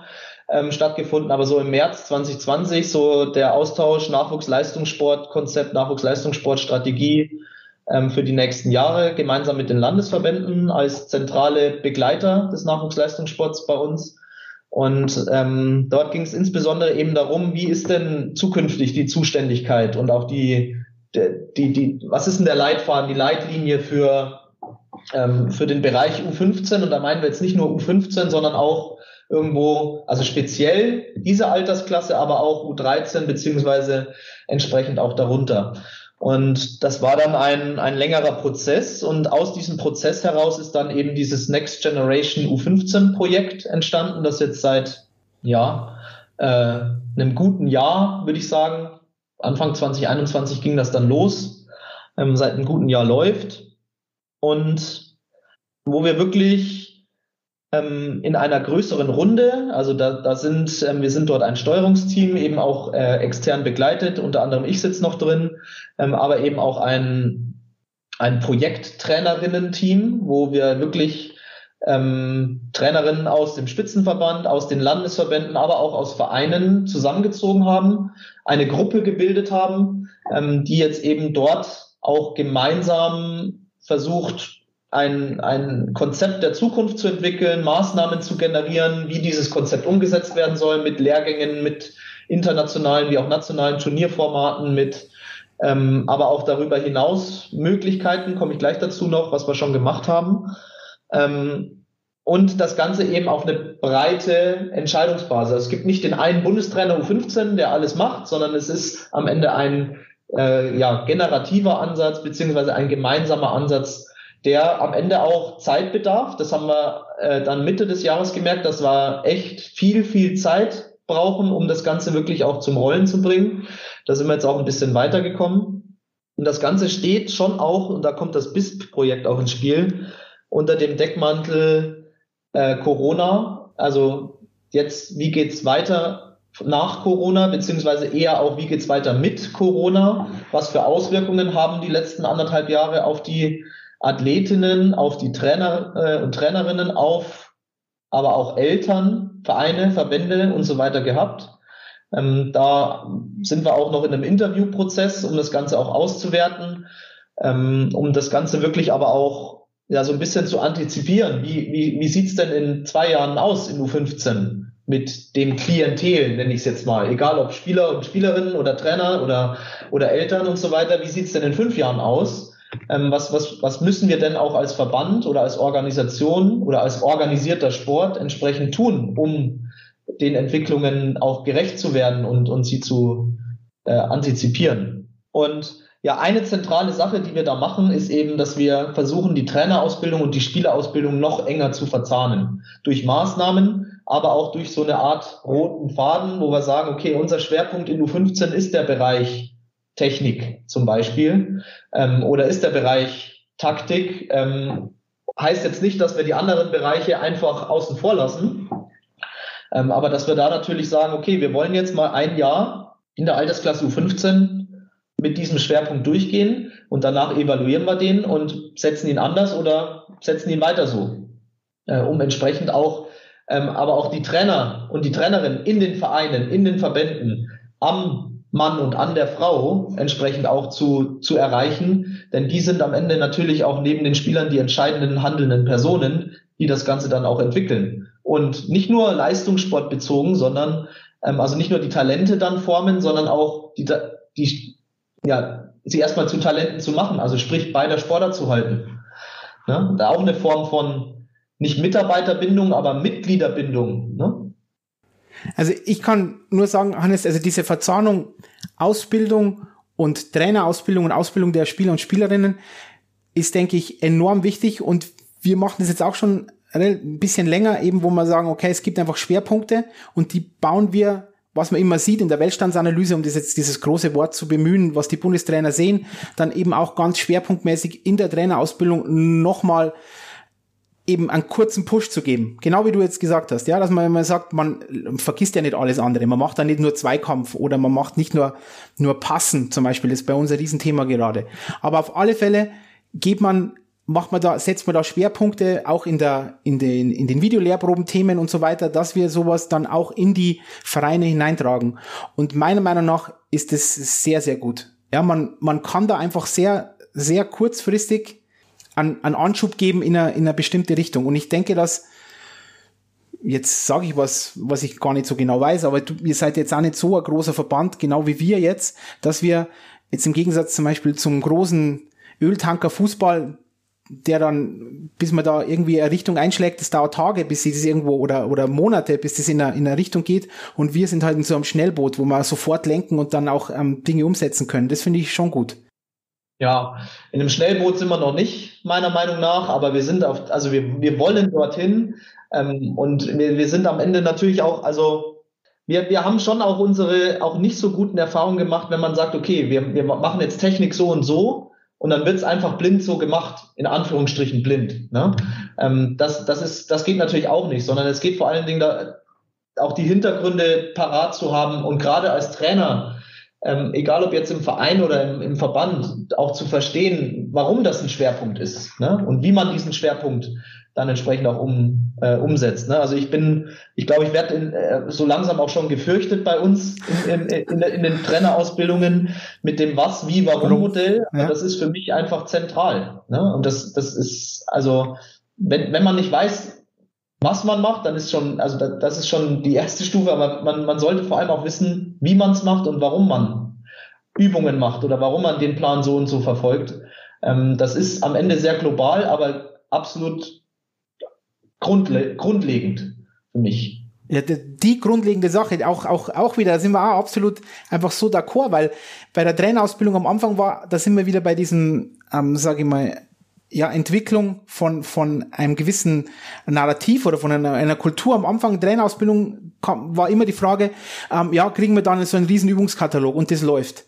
ähm, stattgefunden, aber so im März 2020 so der Austausch Nachwuchsleistungssport, Konzept Nachwuchsleistungssportstrategie ähm, für die nächsten Jahre gemeinsam mit den Landesverbänden als zentrale Begleiter des Nachwuchsleistungssports bei uns. Und ähm, dort ging es insbesondere eben darum, wie ist denn zukünftig die Zuständigkeit und auch die, die, die, was ist denn der Leitfaden, die Leitlinie für, ähm, für den Bereich U15? Und da meinen wir jetzt nicht nur U15, sondern auch irgendwo, also speziell diese Altersklasse, aber auch U13 beziehungsweise entsprechend auch darunter. Und das war dann ein, ein längerer Prozess und aus diesem Prozess heraus ist dann eben dieses Next Generation U15 Projekt entstanden, das jetzt seit ja, äh, einem guten Jahr, würde ich sagen, Anfang 2021 ging das dann los, ähm, seit einem guten Jahr läuft und wo wir wirklich ähm, in einer größeren Runde. Also da, da sind, ähm, wir sind dort ein Steuerungsteam, eben auch äh, extern begleitet, unter anderem ich sitze noch drin, ähm, aber eben auch ein, ein Projekttrainerinnen-Team, wo wir wirklich ähm, Trainerinnen aus dem Spitzenverband, aus den Landesverbänden, aber auch aus Vereinen zusammengezogen haben, eine Gruppe gebildet haben, ähm, die jetzt eben dort auch gemeinsam versucht, ein, ein Konzept der Zukunft zu entwickeln, Maßnahmen zu generieren, wie dieses Konzept umgesetzt werden soll, mit Lehrgängen, mit internationalen wie auch nationalen Turnierformaten, mit ähm, aber auch darüber hinaus Möglichkeiten, komme ich gleich dazu noch, was wir schon gemacht haben. Ähm, und das Ganze eben auf eine breite Entscheidungsbasis. Es gibt nicht den einen Bundestrainer U15, der alles macht, sondern es ist am Ende ein äh, ja, generativer Ansatz beziehungsweise ein gemeinsamer Ansatz der am Ende auch Zeit bedarf. Das haben wir äh, dann Mitte des Jahres gemerkt, dass wir echt viel, viel Zeit brauchen, um das Ganze wirklich auch zum Rollen zu bringen. Da sind wir jetzt auch ein bisschen weitergekommen. Und das Ganze steht schon auch, und da kommt das BISP-Projekt auch ins Spiel, unter dem Deckmantel äh, Corona. Also jetzt, wie geht's weiter nach Corona, beziehungsweise eher auch, wie geht's weiter mit Corona? Was für Auswirkungen haben die letzten anderthalb Jahre auf die Athletinnen, auf die Trainer äh, und Trainerinnen, auf aber auch Eltern, Vereine, Verbände und so weiter gehabt. Ähm, da sind wir auch noch in einem Interviewprozess, um das Ganze auch auszuwerten, ähm, um das Ganze wirklich aber auch ja so ein bisschen zu antizipieren. Wie, wie, wie sieht's denn in zwei Jahren aus in U15 mit dem Klientel, nenne ich es jetzt mal, egal ob Spieler und Spielerinnen oder Trainer oder, oder Eltern und so weiter, wie sieht's denn in fünf Jahren aus? ähm, was, was, was müssen wir denn auch als Verband oder als Organisation oder als organisierter Sport entsprechend tun, um den Entwicklungen auch gerecht zu werden und, und sie zu äh, antizipieren. Und ja, eine zentrale Sache, die wir da machen, ist eben, dass wir versuchen, die Trainerausbildung und die Spielerausbildung noch enger zu verzahnen. Durch Maßnahmen, aber auch durch so eine Art roten Faden, wo wir sagen, okay, unser Schwerpunkt in U15 ist der Bereich Technik zum Beispiel ähm, oder ist der Bereich Taktik. Ähm, heißt jetzt nicht, dass wir die anderen Bereiche einfach außen vor lassen, ähm, aber dass wir da natürlich sagen, okay, wir wollen jetzt mal ein Jahr in der Altersklasse U15 mit diesem Schwerpunkt durchgehen und danach evaluieren wir den und setzen ihn anders oder setzen ihn weiter so, äh, um entsprechend auch, ähm, aber auch die Trainer und die Trainerin in den Vereinen, in den Verbänden am Mann und an der Frau entsprechend auch zu, zu erreichen, denn die sind am Ende natürlich auch neben den Spielern die entscheidenden handelnden Personen, die das Ganze dann auch entwickeln. Und nicht nur Leistungssport bezogen, sondern ähm, also nicht nur die Talente dann formen, sondern auch die, die ja, sie erstmal zu Talenten zu machen, also sprich bei der Sportart zu halten. Ja, da auch eine Form von nicht Mitarbeiterbindung, aber Mitgliederbindung. Ne? Also ich kann nur sagen, Hannes, also diese Verzahnung Ausbildung und Trainerausbildung und Ausbildung der Spieler und Spielerinnen ist, denke ich, enorm wichtig und wir machen das jetzt auch schon ein bisschen länger, eben wo wir sagen, okay, es gibt einfach Schwerpunkte und die bauen wir was man immer sieht in der Weltstandsanalyse, um das jetzt dieses große Wort zu bemühen, was die Bundestrainer sehen, dann eben auch ganz schwerpunktmäßig in der Trainerausbildung nochmal eben einen kurzen Push zu geben. Genau wie du jetzt gesagt hast, ja, dass man immer sagt, man vergisst ja nicht alles andere. Man macht da nicht nur Zweikampf oder man macht nicht nur, nur Passen zum Beispiel. Das ist bei uns ein Riesenthema gerade. Aber auf alle Fälle geht man macht man da, setzt man da Schwerpunkte auch in der, in den, in den Videolehrproben-Themen und so weiter, dass wir sowas dann auch in die Vereine hineintragen. Und meiner Meinung nach ist das sehr, sehr gut. Ja, man, man kann da einfach sehr, sehr kurzfristig einen, einen Anschub geben in eine, in eine bestimmte Richtung. Und ich denke, dass, jetzt sage ich was, was ich gar nicht so genau weiß, aber du, ihr seid jetzt auch nicht so ein großer Verband, genau wie wir jetzt, dass wir jetzt im Gegensatz zum Beispiel zum großen Öltanker Fußball der dann, bis man da irgendwie eine Richtung einschlägt, das dauert Tage, bis das irgendwo oder, oder Monate, bis das in eine, in eine Richtung geht. Und wir sind halt in so einem Schnellboot, wo wir sofort lenken und dann auch ähm, Dinge umsetzen können. Das finde ich schon gut. Ja, in einem Schnellboot sind wir noch nicht, meiner Meinung nach, aber wir sind auf, also wir, wir wollen dorthin ähm, und wir, wir sind am Ende natürlich auch, also wir, wir haben schon auch unsere auch nicht so guten Erfahrungen gemacht, wenn man sagt, okay, wir, wir machen jetzt Technik so und so und dann wird's einfach blind so gemacht, in Anführungsstrichen blind. Ne? Ähm, das, das, ist, das geht natürlich auch nicht, sondern es geht vor allen Dingen da, auch die Hintergründe parat zu haben und gerade als Trainer, ähm, egal ob jetzt im Verein oder im, im Verband, auch zu verstehen, warum das ein Schwerpunkt ist ne? und wie man diesen Schwerpunkt dann entsprechend auch um, äh, umsetzt. Ne? Also ich bin, ich glaube, ich werde äh, so langsam auch schon gefürchtet bei uns in, in, in, in den Trainerausbildungen mit dem Was, Wie, Warum-Modell. Ja. Das ist für mich einfach zentral. Ne? Und das, das ist, also, wenn, wenn man nicht weiß, was man macht, dann ist schon, also das, das ist schon die erste Stufe, aber man, man sollte vor allem auch wissen, wie man es macht und warum man Übungen macht oder warum man den Plan so und so verfolgt. Ähm, das ist am Ende sehr global, aber absolut grundle grundlegend für mich. Ja, die grundlegende Sache, auch, auch, auch wieder, da sind wir auch absolut einfach so d'accord, weil bei der Trainerausbildung am Anfang war, da sind wir wieder bei diesem, ähm, sage ich mal, ja, Entwicklung von, von einem gewissen Narrativ oder von einer, einer Kultur. Am Anfang Trainerausbildung kam, war immer die Frage, ähm, ja, kriegen wir dann so einen riesen Übungskatalog und das läuft.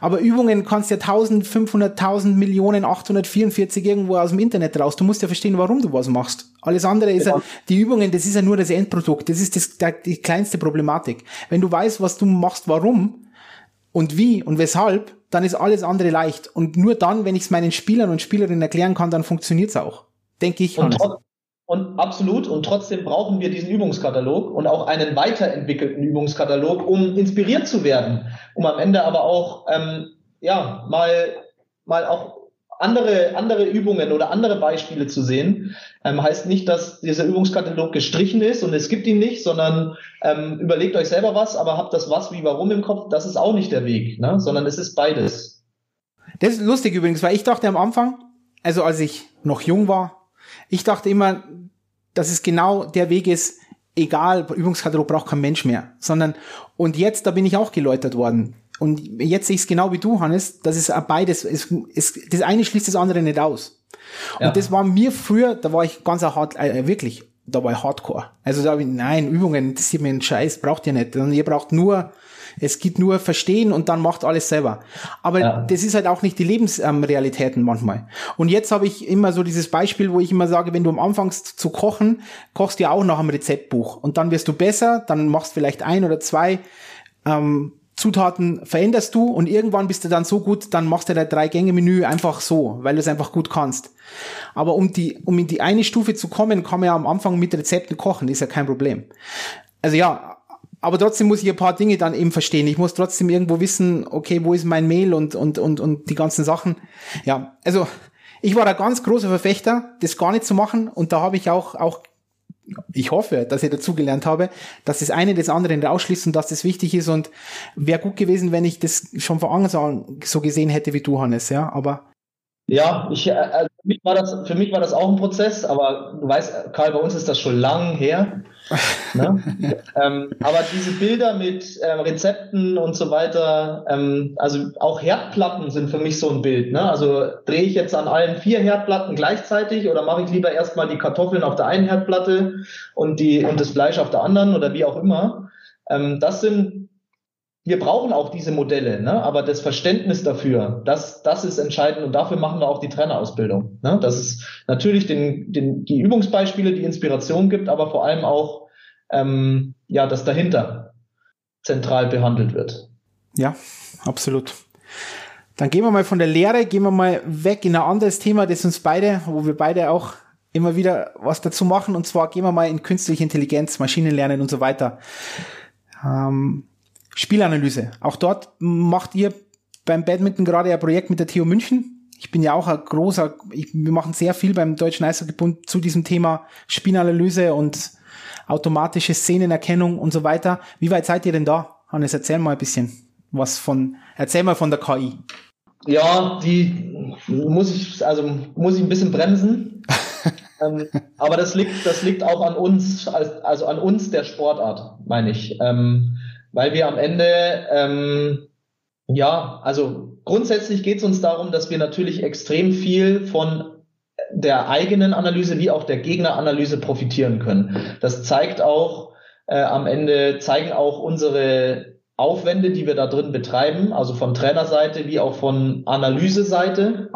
Aber Übungen kannst ja 1500, 1000 Millionen, 844 irgendwo aus dem Internet raus. Du musst ja verstehen, warum du was machst. Alles andere ist ja, ja die Übungen, das ist ja nur das Endprodukt. Das ist das, die kleinste Problematik. Wenn du weißt, was du machst, warum und wie und weshalb, dann ist alles andere leicht. Und nur dann, wenn ich es meinen Spielern und Spielerinnen erklären kann, dann funktioniert es auch. Denke ich. Und, und absolut. Und trotzdem brauchen wir diesen Übungskatalog und auch einen weiterentwickelten Übungskatalog, um inspiriert zu werden, um am Ende aber auch ähm, ja mal mal auch andere andere Übungen oder andere Beispiele zu sehen. Ähm, heißt nicht, dass dieser Übungskatalog gestrichen ist und es gibt ihn nicht, sondern ähm, überlegt euch selber was, aber habt das was wie warum im Kopf. Das ist auch nicht der Weg, ne? sondern es ist beides. Das ist lustig übrigens, weil ich dachte am Anfang, also als ich noch jung war, ich dachte immer, dass es genau der Weg ist, egal, Übungskatalog braucht kein Mensch mehr, sondern, und jetzt, da bin ich auch geläutert worden. Und jetzt sehe ich es genau wie du, Hannes, dass es beides, es, es, das eine schließt das andere nicht aus. Ja. Und das war mir früher, da war ich ganz hart, äh, wirklich, da war ich hardcore. Also da habe ich, nein, Übungen, das ist mir ein Scheiß, braucht ihr nicht. Und ihr braucht nur es gibt nur Verstehen und dann macht alles selber. Aber ja. das ist halt auch nicht die Lebensrealitäten ähm, manchmal. Und jetzt habe ich immer so dieses Beispiel, wo ich immer sage, wenn du am Anfang zu kochen, kochst du ja auch nach einem Rezeptbuch. Und dann wirst du besser, dann machst vielleicht ein oder zwei ähm, Zutaten veränderst du und irgendwann bist du dann so gut, dann machst du dein Drei-Gänge-Menü einfach so, weil du es einfach gut kannst. Aber um die, um in die eine Stufe zu kommen, kann man ja am Anfang mit Rezepten kochen, ist ja kein Problem. Also ja, aber trotzdem muss ich ein paar Dinge dann eben verstehen. Ich muss trotzdem irgendwo wissen, okay, wo ist mein Mail und, und, und, und die ganzen Sachen. Ja, also ich war ein ganz großer Verfechter, das gar nicht zu machen und da habe ich auch, auch ich hoffe, dass ich dazugelernt habe, dass das eine das andere nicht ausschließt und dass das wichtig ist und wäre gut gewesen, wenn ich das schon von Anfang an so gesehen hätte wie du, Hannes, ja, aber ja, ich, also für, mich war das, für mich war das auch ein Prozess, aber du weißt, Karl, bei uns ist das schon lang her. Ne? ähm, aber diese Bilder mit ähm, Rezepten und so weiter, ähm, also auch Herdplatten sind für mich so ein Bild. Ne? Also drehe ich jetzt an allen vier Herdplatten gleichzeitig oder mache ich lieber erstmal die Kartoffeln auf der einen Herdplatte und, die, und das Fleisch auf der anderen oder wie auch immer. Ähm, das sind wir brauchen auch diese Modelle, ne? aber das Verständnis dafür, das, das ist entscheidend und dafür machen wir auch die Trainerausbildung. Ne? Dass es natürlich den, den, die Übungsbeispiele, die Inspiration gibt, aber vor allem auch ähm, ja, das dahinter zentral behandelt wird. Ja, absolut. Dann gehen wir mal von der Lehre, gehen wir mal weg in ein anderes Thema, das uns beide, wo wir beide auch immer wieder was dazu machen, und zwar gehen wir mal in künstliche Intelligenz, Maschinenlernen und so weiter. Ähm, Spielanalyse. Auch dort macht ihr beim Badminton gerade ein Projekt mit der TU München. Ich bin ja auch ein großer, ich, wir machen sehr viel beim Deutschen Eishockeybund zu diesem Thema Spielanalyse und automatische Szenenerkennung und so weiter. Wie weit seid ihr denn da? Hannes, erzähl mal ein bisschen was von, erzähl mal von der KI. Ja, die muss ich, also muss ich ein bisschen bremsen. ähm, aber das liegt, das liegt auch an uns, also an uns der Sportart, meine ich. Ähm, weil wir am Ende, ähm, ja, also grundsätzlich geht es uns darum, dass wir natürlich extrem viel von der eigenen Analyse wie auch der Gegneranalyse profitieren können. Das zeigt auch äh, am Ende, zeigen auch unsere Aufwände, die wir da drin betreiben, also von Trainerseite wie auch von Analyseseite.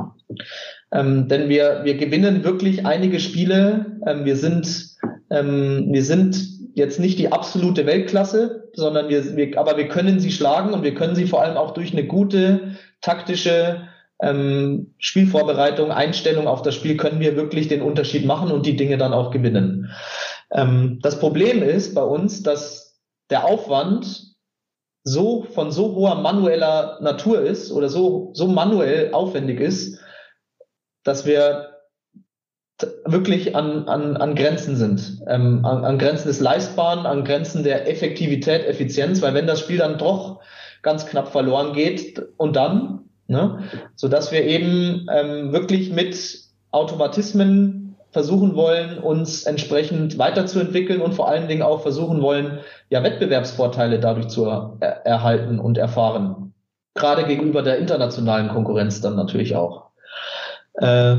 Ähm, denn wir, wir gewinnen wirklich einige Spiele. Ähm, wir sind, ähm, wir sind jetzt nicht die absolute Weltklasse, sondern wir, wir, aber wir können sie schlagen und wir können sie vor allem auch durch eine gute taktische ähm, Spielvorbereitung, Einstellung auf das Spiel können wir wirklich den Unterschied machen und die Dinge dann auch gewinnen. Ähm, das Problem ist bei uns, dass der Aufwand so von so hoher manueller Natur ist oder so, so manuell aufwendig ist, dass wir wirklich an, an, an Grenzen sind, ähm, an, an Grenzen des Leistbaren, an Grenzen der Effektivität, Effizienz, weil wenn das Spiel dann doch ganz knapp verloren geht und dann, ne, so dass wir eben ähm, wirklich mit Automatismen versuchen wollen, uns entsprechend weiterzuentwickeln und vor allen Dingen auch versuchen wollen, ja Wettbewerbsvorteile dadurch zu er erhalten und erfahren, gerade gegenüber der internationalen Konkurrenz dann natürlich auch. Äh,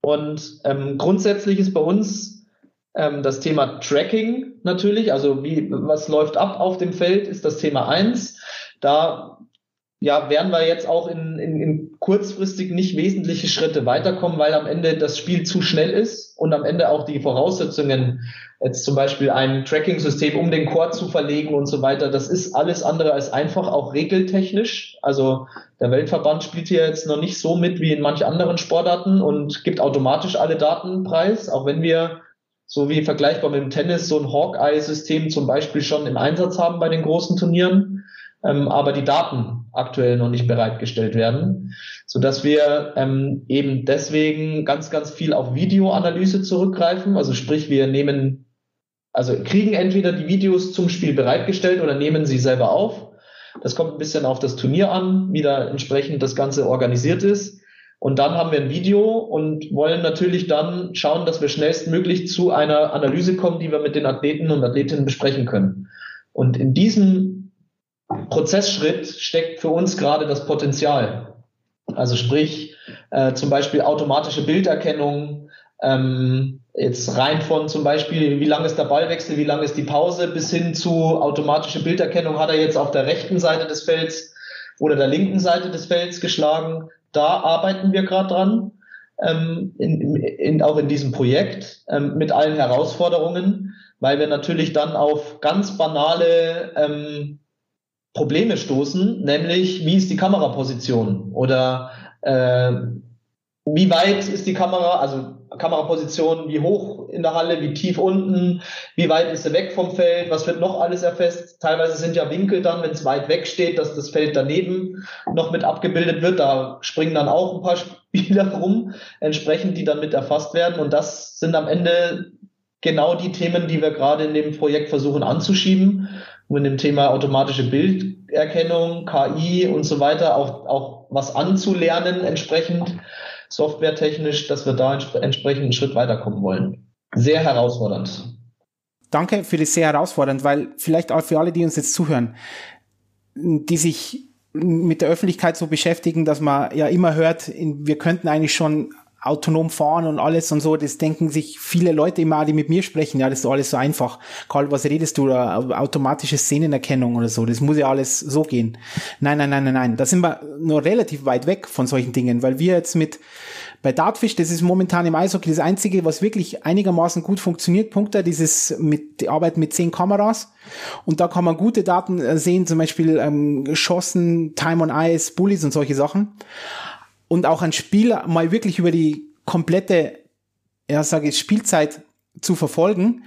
und ähm, grundsätzlich ist bei uns ähm, das Thema Tracking natürlich, also wie, was läuft ab auf dem Feld, ist das Thema eins. Da ja, werden wir jetzt auch in, in, in kurzfristig nicht wesentliche Schritte weiterkommen, weil am Ende das Spiel zu schnell ist und am Ende auch die Voraussetzungen, jetzt zum Beispiel ein Tracking-System um den Chord zu verlegen und so weiter, das ist alles andere als einfach, auch regeltechnisch. Also der Weltverband spielt hier jetzt noch nicht so mit wie in manch anderen Sportarten und gibt automatisch alle Daten preis, auch wenn wir so wie vergleichbar mit dem Tennis so ein Hawkeye-System zum Beispiel schon im Einsatz haben bei den großen Turnieren ähm, aber die Daten aktuell noch nicht bereitgestellt werden, so dass wir ähm, eben deswegen ganz, ganz viel auf Videoanalyse zurückgreifen. Also sprich, wir nehmen, also kriegen entweder die Videos zum Spiel bereitgestellt oder nehmen sie selber auf Das kommt ein bisschen auf das Turnier an, wie da entsprechend das Ganze organisiert ist. Und dann haben wir ein Video und wollen natürlich dann schauen, dass wir schnellstmöglich zu einer Analyse kommen, die wir mit den Athleten und Athletinnen besprechen können. Und in diesem Prozessschritt steckt für uns gerade das Potenzial. Also sprich, äh, zum Beispiel automatische Bilderkennung, ähm, jetzt rein von zum Beispiel, wie lang ist der Ballwechsel, wie lang ist die Pause, bis hin zu automatische Bilderkennung hat er jetzt auf der rechten Seite des Felds oder der linken Seite des Felds geschlagen. Da arbeiten wir gerade dran, ähm, in, in, auch in diesem Projekt ähm, mit allen Herausforderungen, weil wir natürlich dann auf ganz banale ähm, Probleme stoßen, nämlich wie ist die Kameraposition oder äh, wie weit ist die Kamera, also Kameraposition, wie hoch in der Halle, wie tief unten, wie weit ist sie weg vom Feld, was wird noch alles erfasst. Teilweise sind ja Winkel dann, wenn es weit weg steht, dass das Feld daneben noch mit abgebildet wird. Da springen dann auch ein paar Spieler rum, entsprechend, die dann mit erfasst werden. Und das sind am Ende genau die Themen, die wir gerade in dem Projekt versuchen anzuschieben. In dem Thema automatische Bilderkennung, KI und so weiter auch, auch was anzulernen entsprechend softwaretechnisch, dass wir da entsprechend einen Schritt weiterkommen wollen. Sehr herausfordernd. Danke für das sehr herausfordernd, weil vielleicht auch für alle, die uns jetzt zuhören, die sich mit der Öffentlichkeit so beschäftigen, dass man ja immer hört, wir könnten eigentlich schon autonom fahren und alles und so, das denken sich viele Leute immer, die mit mir sprechen, ja, das ist alles so einfach. Karl, was redest du da? Automatische Szenenerkennung oder so, das muss ja alles so gehen. Nein, nein, nein, nein, nein. Da sind wir nur relativ weit weg von solchen Dingen, weil wir jetzt mit bei Dartfish, das ist momentan im Eishockey das einzige, was wirklich einigermaßen gut funktioniert, Punkte, dieses mit die Arbeit mit zehn Kameras. Und da kann man gute Daten äh, sehen, zum Beispiel ähm, Geschossen, Time on Ice, Bullies und solche Sachen und auch ein Spiel mal wirklich über die komplette, ja, sage ich, Spielzeit zu verfolgen.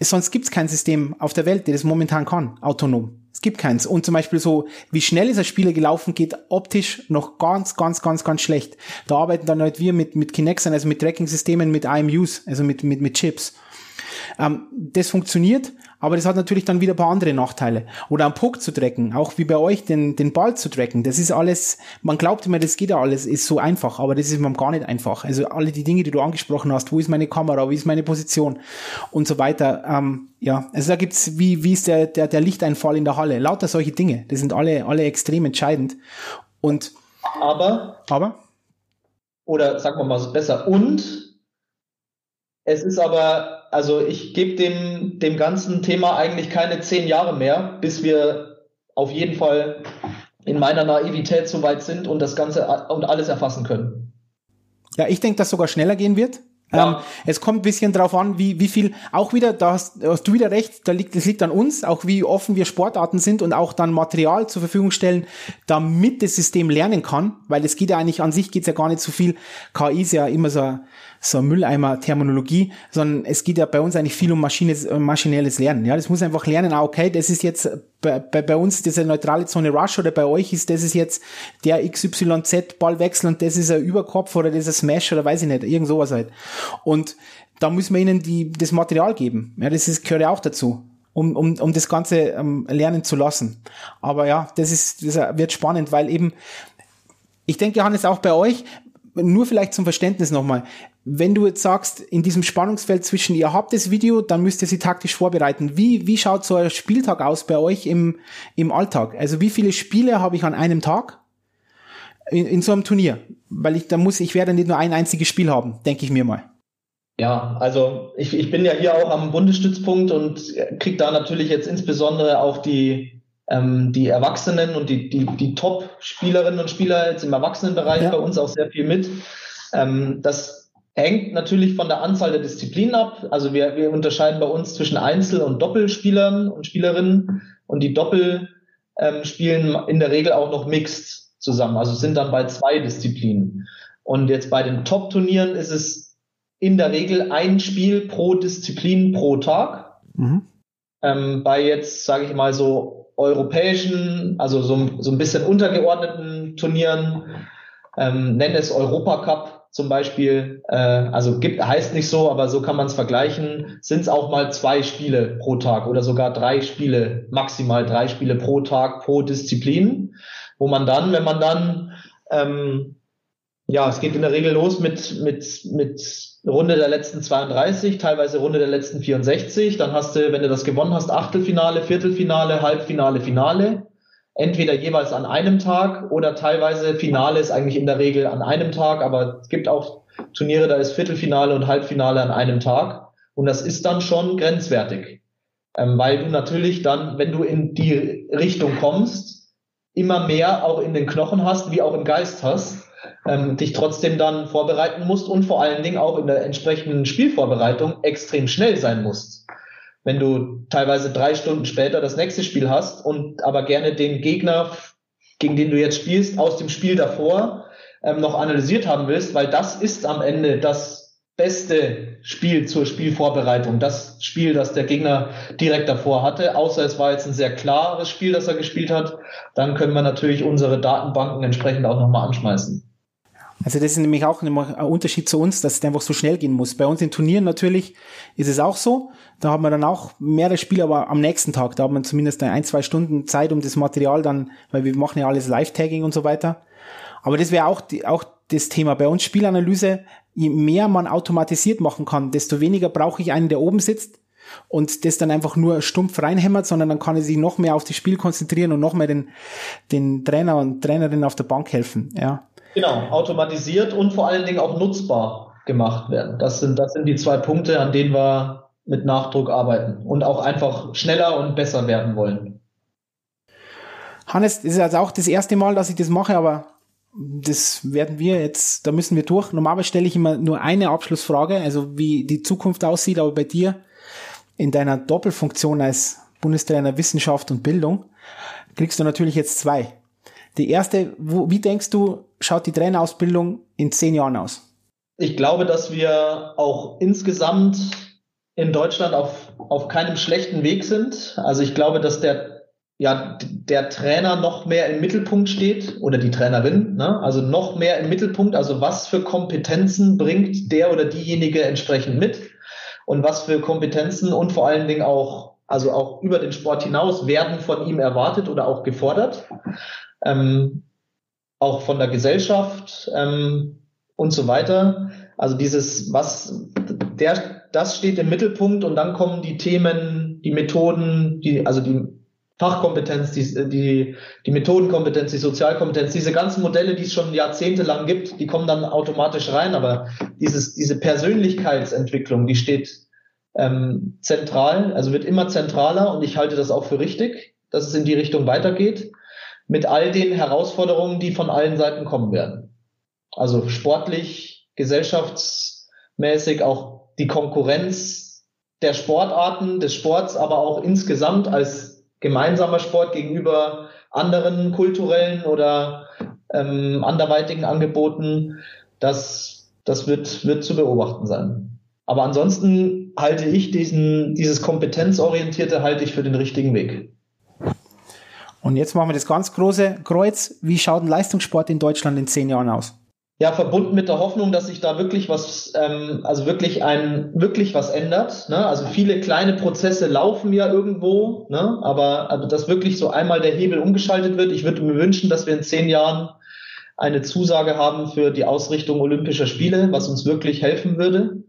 Sonst gibt es kein System auf der Welt, der das momentan kann, autonom. Es gibt keins. Und zum Beispiel so, wie schnell ist ein Spieler gelaufen, geht optisch noch ganz, ganz, ganz, ganz schlecht. Da arbeiten dann halt wir mit, mit Kinexen, also mit Tracking-Systemen, mit IMUs, also mit, mit, mit Chips. Ähm, das funktioniert, aber das hat natürlich dann wieder ein paar andere Nachteile. Oder am Puck zu tracken, auch wie bei euch den, den Ball zu tracken. Das ist alles, man glaubt immer, das geht ja alles, ist so einfach, aber das ist man gar nicht einfach. Also alle die Dinge, die du angesprochen hast, wo ist meine Kamera, wie ist meine Position und so weiter. Ähm, ja, also da gibt's, wie, wie ist der, der, der Lichteinfall in der Halle? Lauter solche Dinge. Das sind alle, alle extrem entscheidend. Und aber, aber? Oder sagen wir mal besser, und es ist aber, also ich gebe dem, dem ganzen Thema eigentlich keine zehn Jahre mehr, bis wir auf jeden Fall in meiner Naivität so weit sind und das Ganze und alles erfassen können. Ja, ich denke, dass sogar schneller gehen wird. Ja. Ähm, es kommt ein bisschen drauf an, wie, wie viel, auch wieder, da hast, hast du wieder recht, da liegt, das liegt an uns, auch wie offen wir Sportarten sind und auch dann Material zur Verfügung stellen, damit das System lernen kann, weil es geht ja eigentlich an sich geht's ja gar nicht so viel. KI ist ja immer so, so Mülleimer-Terminologie, sondern es geht ja bei uns eigentlich viel um Maschines, äh, maschinelles Lernen. Ja, das muss einfach lernen, ah, okay, das ist jetzt bei, bei, bei uns diese neutrale Zone Rush oder bei euch ist das ist jetzt der XYZ Ballwechsel und das ist ein Überkopf oder das ist ein Smash oder weiß ich nicht, irgend sowas halt. Und da müssen wir ihnen die, das Material geben. Ja, das ist, gehört ja auch dazu um, um, um das Ganze ähm, lernen zu lassen. Aber ja, das ist, das wird spannend, weil eben, ich denke, Johannes, auch bei euch, nur vielleicht zum Verständnis nochmal. Wenn du jetzt sagst, in diesem Spannungsfeld zwischen ihr habt das Video, dann müsst ihr sie taktisch vorbereiten. Wie, wie schaut so ein Spieltag aus bei euch im, im Alltag? Also wie viele Spiele habe ich an einem Tag in, in so einem Turnier? Weil ich, da muss, ich werde nicht nur ein einziges Spiel haben, denke ich mir mal. Ja, also ich, ich bin ja hier auch am Bundesstützpunkt und kriege da natürlich jetzt insbesondere auch die, ähm, die Erwachsenen und die, die, die Top-Spielerinnen und Spieler jetzt im Erwachsenenbereich ja. bei uns auch sehr viel mit. Ähm, das hängt natürlich von der Anzahl der Disziplinen ab. Also wir, wir unterscheiden bei uns zwischen Einzel- und Doppelspielern und Spielerinnen und die Doppel ähm, spielen in der Regel auch noch mixed zusammen, also sind dann bei zwei Disziplinen. Und jetzt bei den Top-Turnieren ist es in der Regel ein Spiel pro Disziplin pro Tag. Mhm. Ähm, bei jetzt, sage ich mal so europäischen, also so, so ein bisschen untergeordneten Turnieren, ähm, nenne es Europacup, zum Beispiel, äh, also gibt, heißt nicht so, aber so kann man es vergleichen, sind es auch mal zwei Spiele pro Tag oder sogar drei Spiele, maximal drei Spiele pro Tag pro Disziplin, wo man dann, wenn man dann ähm, ja, es geht in der Regel los mit, mit, mit Runde der letzten 32, teilweise Runde der letzten 64. Dann hast du, wenn du das gewonnen hast, Achtelfinale, Viertelfinale, Halbfinale, Finale. Entweder jeweils an einem Tag oder teilweise Finale ist eigentlich in der Regel an einem Tag, aber es gibt auch Turniere, da ist Viertelfinale und Halbfinale an einem Tag. Und das ist dann schon grenzwertig. Ähm, weil du natürlich dann, wenn du in die Richtung kommst, immer mehr auch in den Knochen hast, wie auch im Geist hast ähm, dich trotzdem dann vorbereiten musst und vor allen Dingen auch in der entsprechenden Spielvorbereitung extrem schnell sein musst. Wenn du teilweise drei Stunden später das nächste Spiel hast und aber gerne den Gegner, gegen den du jetzt spielst, aus dem Spiel davor ähm, noch analysiert haben willst, weil das ist am Ende das beste Spiel zur Spielvorbereitung. Das Spiel, das der Gegner direkt davor hatte, außer es war jetzt ein sehr klares Spiel, das er gespielt hat, dann können wir natürlich unsere Datenbanken entsprechend auch nochmal anschmeißen. Also das ist nämlich auch ein Unterschied zu uns, dass es einfach so schnell gehen muss. Bei uns in Turnieren natürlich ist es auch so. Da haben wir dann auch mehrere Spiele, aber am nächsten Tag, da hat man zumindest ein, zwei Stunden Zeit, um das Material dann, weil wir machen ja alles Live-Tagging und so weiter. Aber das wäre auch, auch das Thema. Bei uns Spielanalyse, je mehr man automatisiert machen kann, desto weniger brauche ich einen, der oben sitzt und das dann einfach nur stumpf reinhämmert, sondern dann kann er sich noch mehr auf das Spiel konzentrieren und noch mehr den, den Trainer und Trainerin auf der Bank helfen. Ja. Genau, automatisiert und vor allen Dingen auch nutzbar gemacht werden. Das sind, das sind die zwei Punkte, an denen wir mit Nachdruck arbeiten und auch einfach schneller und besser werden wollen. Hannes, das ist also auch das erste Mal, dass ich das mache, aber das werden wir jetzt, da müssen wir durch. Normalerweise stelle ich immer nur eine Abschlussfrage, also wie die Zukunft aussieht, aber bei dir in deiner Doppelfunktion als Bundestrainer Wissenschaft und Bildung kriegst du natürlich jetzt zwei. Die erste, wo, wie denkst du, schaut die Trainerausbildung in zehn Jahren aus? Ich glaube, dass wir auch insgesamt in Deutschland auf, auf keinem schlechten Weg sind. Also ich glaube, dass der, ja, der Trainer noch mehr im Mittelpunkt steht oder die Trainerin, ne? also noch mehr im Mittelpunkt. Also was für Kompetenzen bringt der oder diejenige entsprechend mit und was für Kompetenzen und vor allen Dingen auch, also auch über den Sport hinaus werden von ihm erwartet oder auch gefordert ähm, auch von der Gesellschaft ähm, und so weiter. Also dieses, was der, das steht im Mittelpunkt und dann kommen die Themen, die Methoden, die, also die Fachkompetenz, die, die, die Methodenkompetenz, die Sozialkompetenz, diese ganzen Modelle, die es schon jahrzehntelang gibt, die kommen dann automatisch rein, aber dieses, diese Persönlichkeitsentwicklung, die steht ähm, zentral, also wird immer zentraler und ich halte das auch für richtig, dass es in die Richtung weitergeht mit all den Herausforderungen, die von allen Seiten kommen werden. Also sportlich, gesellschaftsmäßig, auch die Konkurrenz der Sportarten, des Sports, aber auch insgesamt als gemeinsamer Sport gegenüber anderen kulturellen oder ähm, anderweitigen Angeboten, das, das wird, wird zu beobachten sein. Aber ansonsten halte ich diesen, dieses kompetenzorientierte halte ich für den richtigen Weg. Und jetzt machen wir das ganz große Kreuz. Wie schaut ein Leistungssport in Deutschland in zehn Jahren aus? Ja, verbunden mit der Hoffnung, dass sich da wirklich was, ähm, also wirklich ein, wirklich was ändert. Ne? Also viele kleine Prozesse laufen ja irgendwo, ne? aber also dass wirklich so einmal der Hebel umgeschaltet wird. Ich würde mir wünschen, dass wir in zehn Jahren eine Zusage haben für die Ausrichtung Olympischer Spiele, was uns wirklich helfen würde,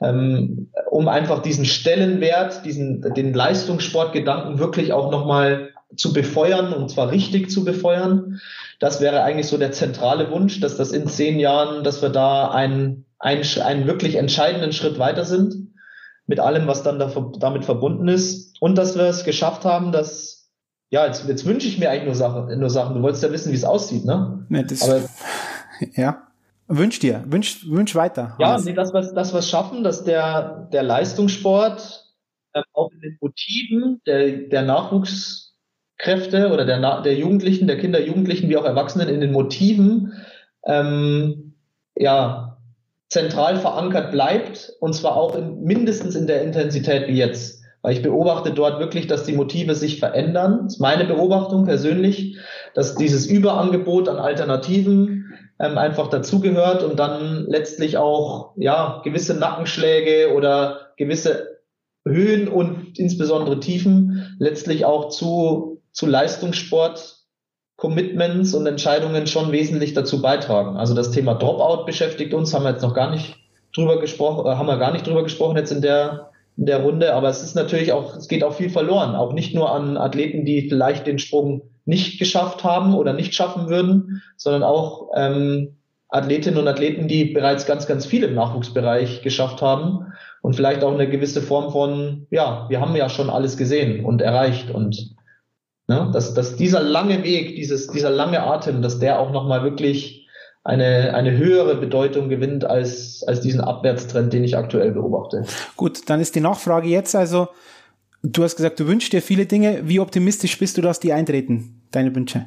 ähm, um einfach diesen Stellenwert, diesen den Leistungssportgedanken wirklich auch nochmal zu befeuern und zwar richtig zu befeuern. Das wäre eigentlich so der zentrale Wunsch, dass das in zehn Jahren, dass wir da einen, einen, einen wirklich entscheidenden Schritt weiter sind mit allem, was dann damit verbunden ist und dass wir es geschafft haben, dass ja, jetzt, jetzt wünsche ich mir eigentlich nur Sachen, nur Sachen. Du wolltest ja wissen, wie es aussieht, ne? Nee, das, Aber, ja. Wünsch dir, wünsch, wünsch weiter. Ja, nee, das, was, das, was schaffen, dass der, der Leistungssport äh, auch in den Motiven der, der Nachwuchs Kräfte oder der, der Jugendlichen, der Kinder, Jugendlichen wie auch Erwachsenen in den Motiven ähm, ja, zentral verankert bleibt und zwar auch in, mindestens in der Intensität wie jetzt. Weil ich beobachte dort wirklich, dass die Motive sich verändern. Das ist meine Beobachtung persönlich, dass dieses Überangebot an Alternativen ähm, einfach dazugehört und dann letztlich auch ja gewisse Nackenschläge oder gewisse Höhen und insbesondere Tiefen letztlich auch zu, zu Leistungssport Commitments und Entscheidungen schon wesentlich dazu beitragen. Also das Thema Dropout beschäftigt uns, haben wir jetzt noch gar nicht drüber gesprochen, äh, haben wir gar nicht drüber gesprochen jetzt in der in der Runde, aber es ist natürlich auch, es geht auch viel verloren, auch nicht nur an Athleten, die vielleicht den Sprung nicht geschafft haben oder nicht schaffen würden, sondern auch ähm, Athletinnen und Athleten, die bereits ganz, ganz viel im Nachwuchsbereich geschafft haben und vielleicht auch eine gewisse Form von, ja, wir haben ja schon alles gesehen und erreicht und ne, dass, dass dieser lange Weg, dieses, dieser lange Atem, dass der auch nochmal wirklich eine, eine höhere Bedeutung gewinnt als, als diesen Abwärtstrend, den ich aktuell beobachte. Gut, dann ist die Nachfrage jetzt also, du hast gesagt, du wünschst dir viele Dinge. Wie optimistisch bist du, dass die eintreten, deine Wünsche?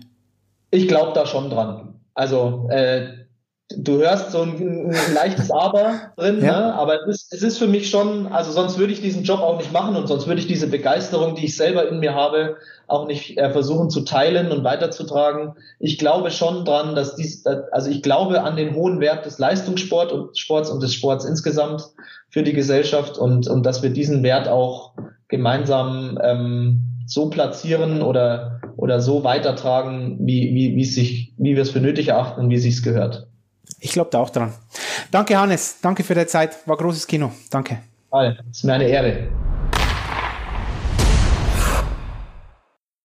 Ich glaube da schon dran. Also äh, du hörst so ein, ein leichtes Aber drin, ja. ne? aber es ist, es ist für mich schon, also sonst würde ich diesen Job auch nicht machen und sonst würde ich diese Begeisterung, die ich selber in mir habe, auch nicht äh, versuchen zu teilen und weiterzutragen. Ich glaube schon dran, dass dies, also ich glaube an den hohen Wert des Leistungssports und Sports und des Sports insgesamt für die Gesellschaft und, und dass wir diesen Wert auch gemeinsam ähm, so platzieren oder oder so weitertragen, wie, wie, wie, es sich, wie wir es für nötig erachten und wie es sich gehört. Ich glaube da auch dran. Danke, Hannes. Danke für deine Zeit. War großes Kino. Danke. Es ist mir eine Ehre.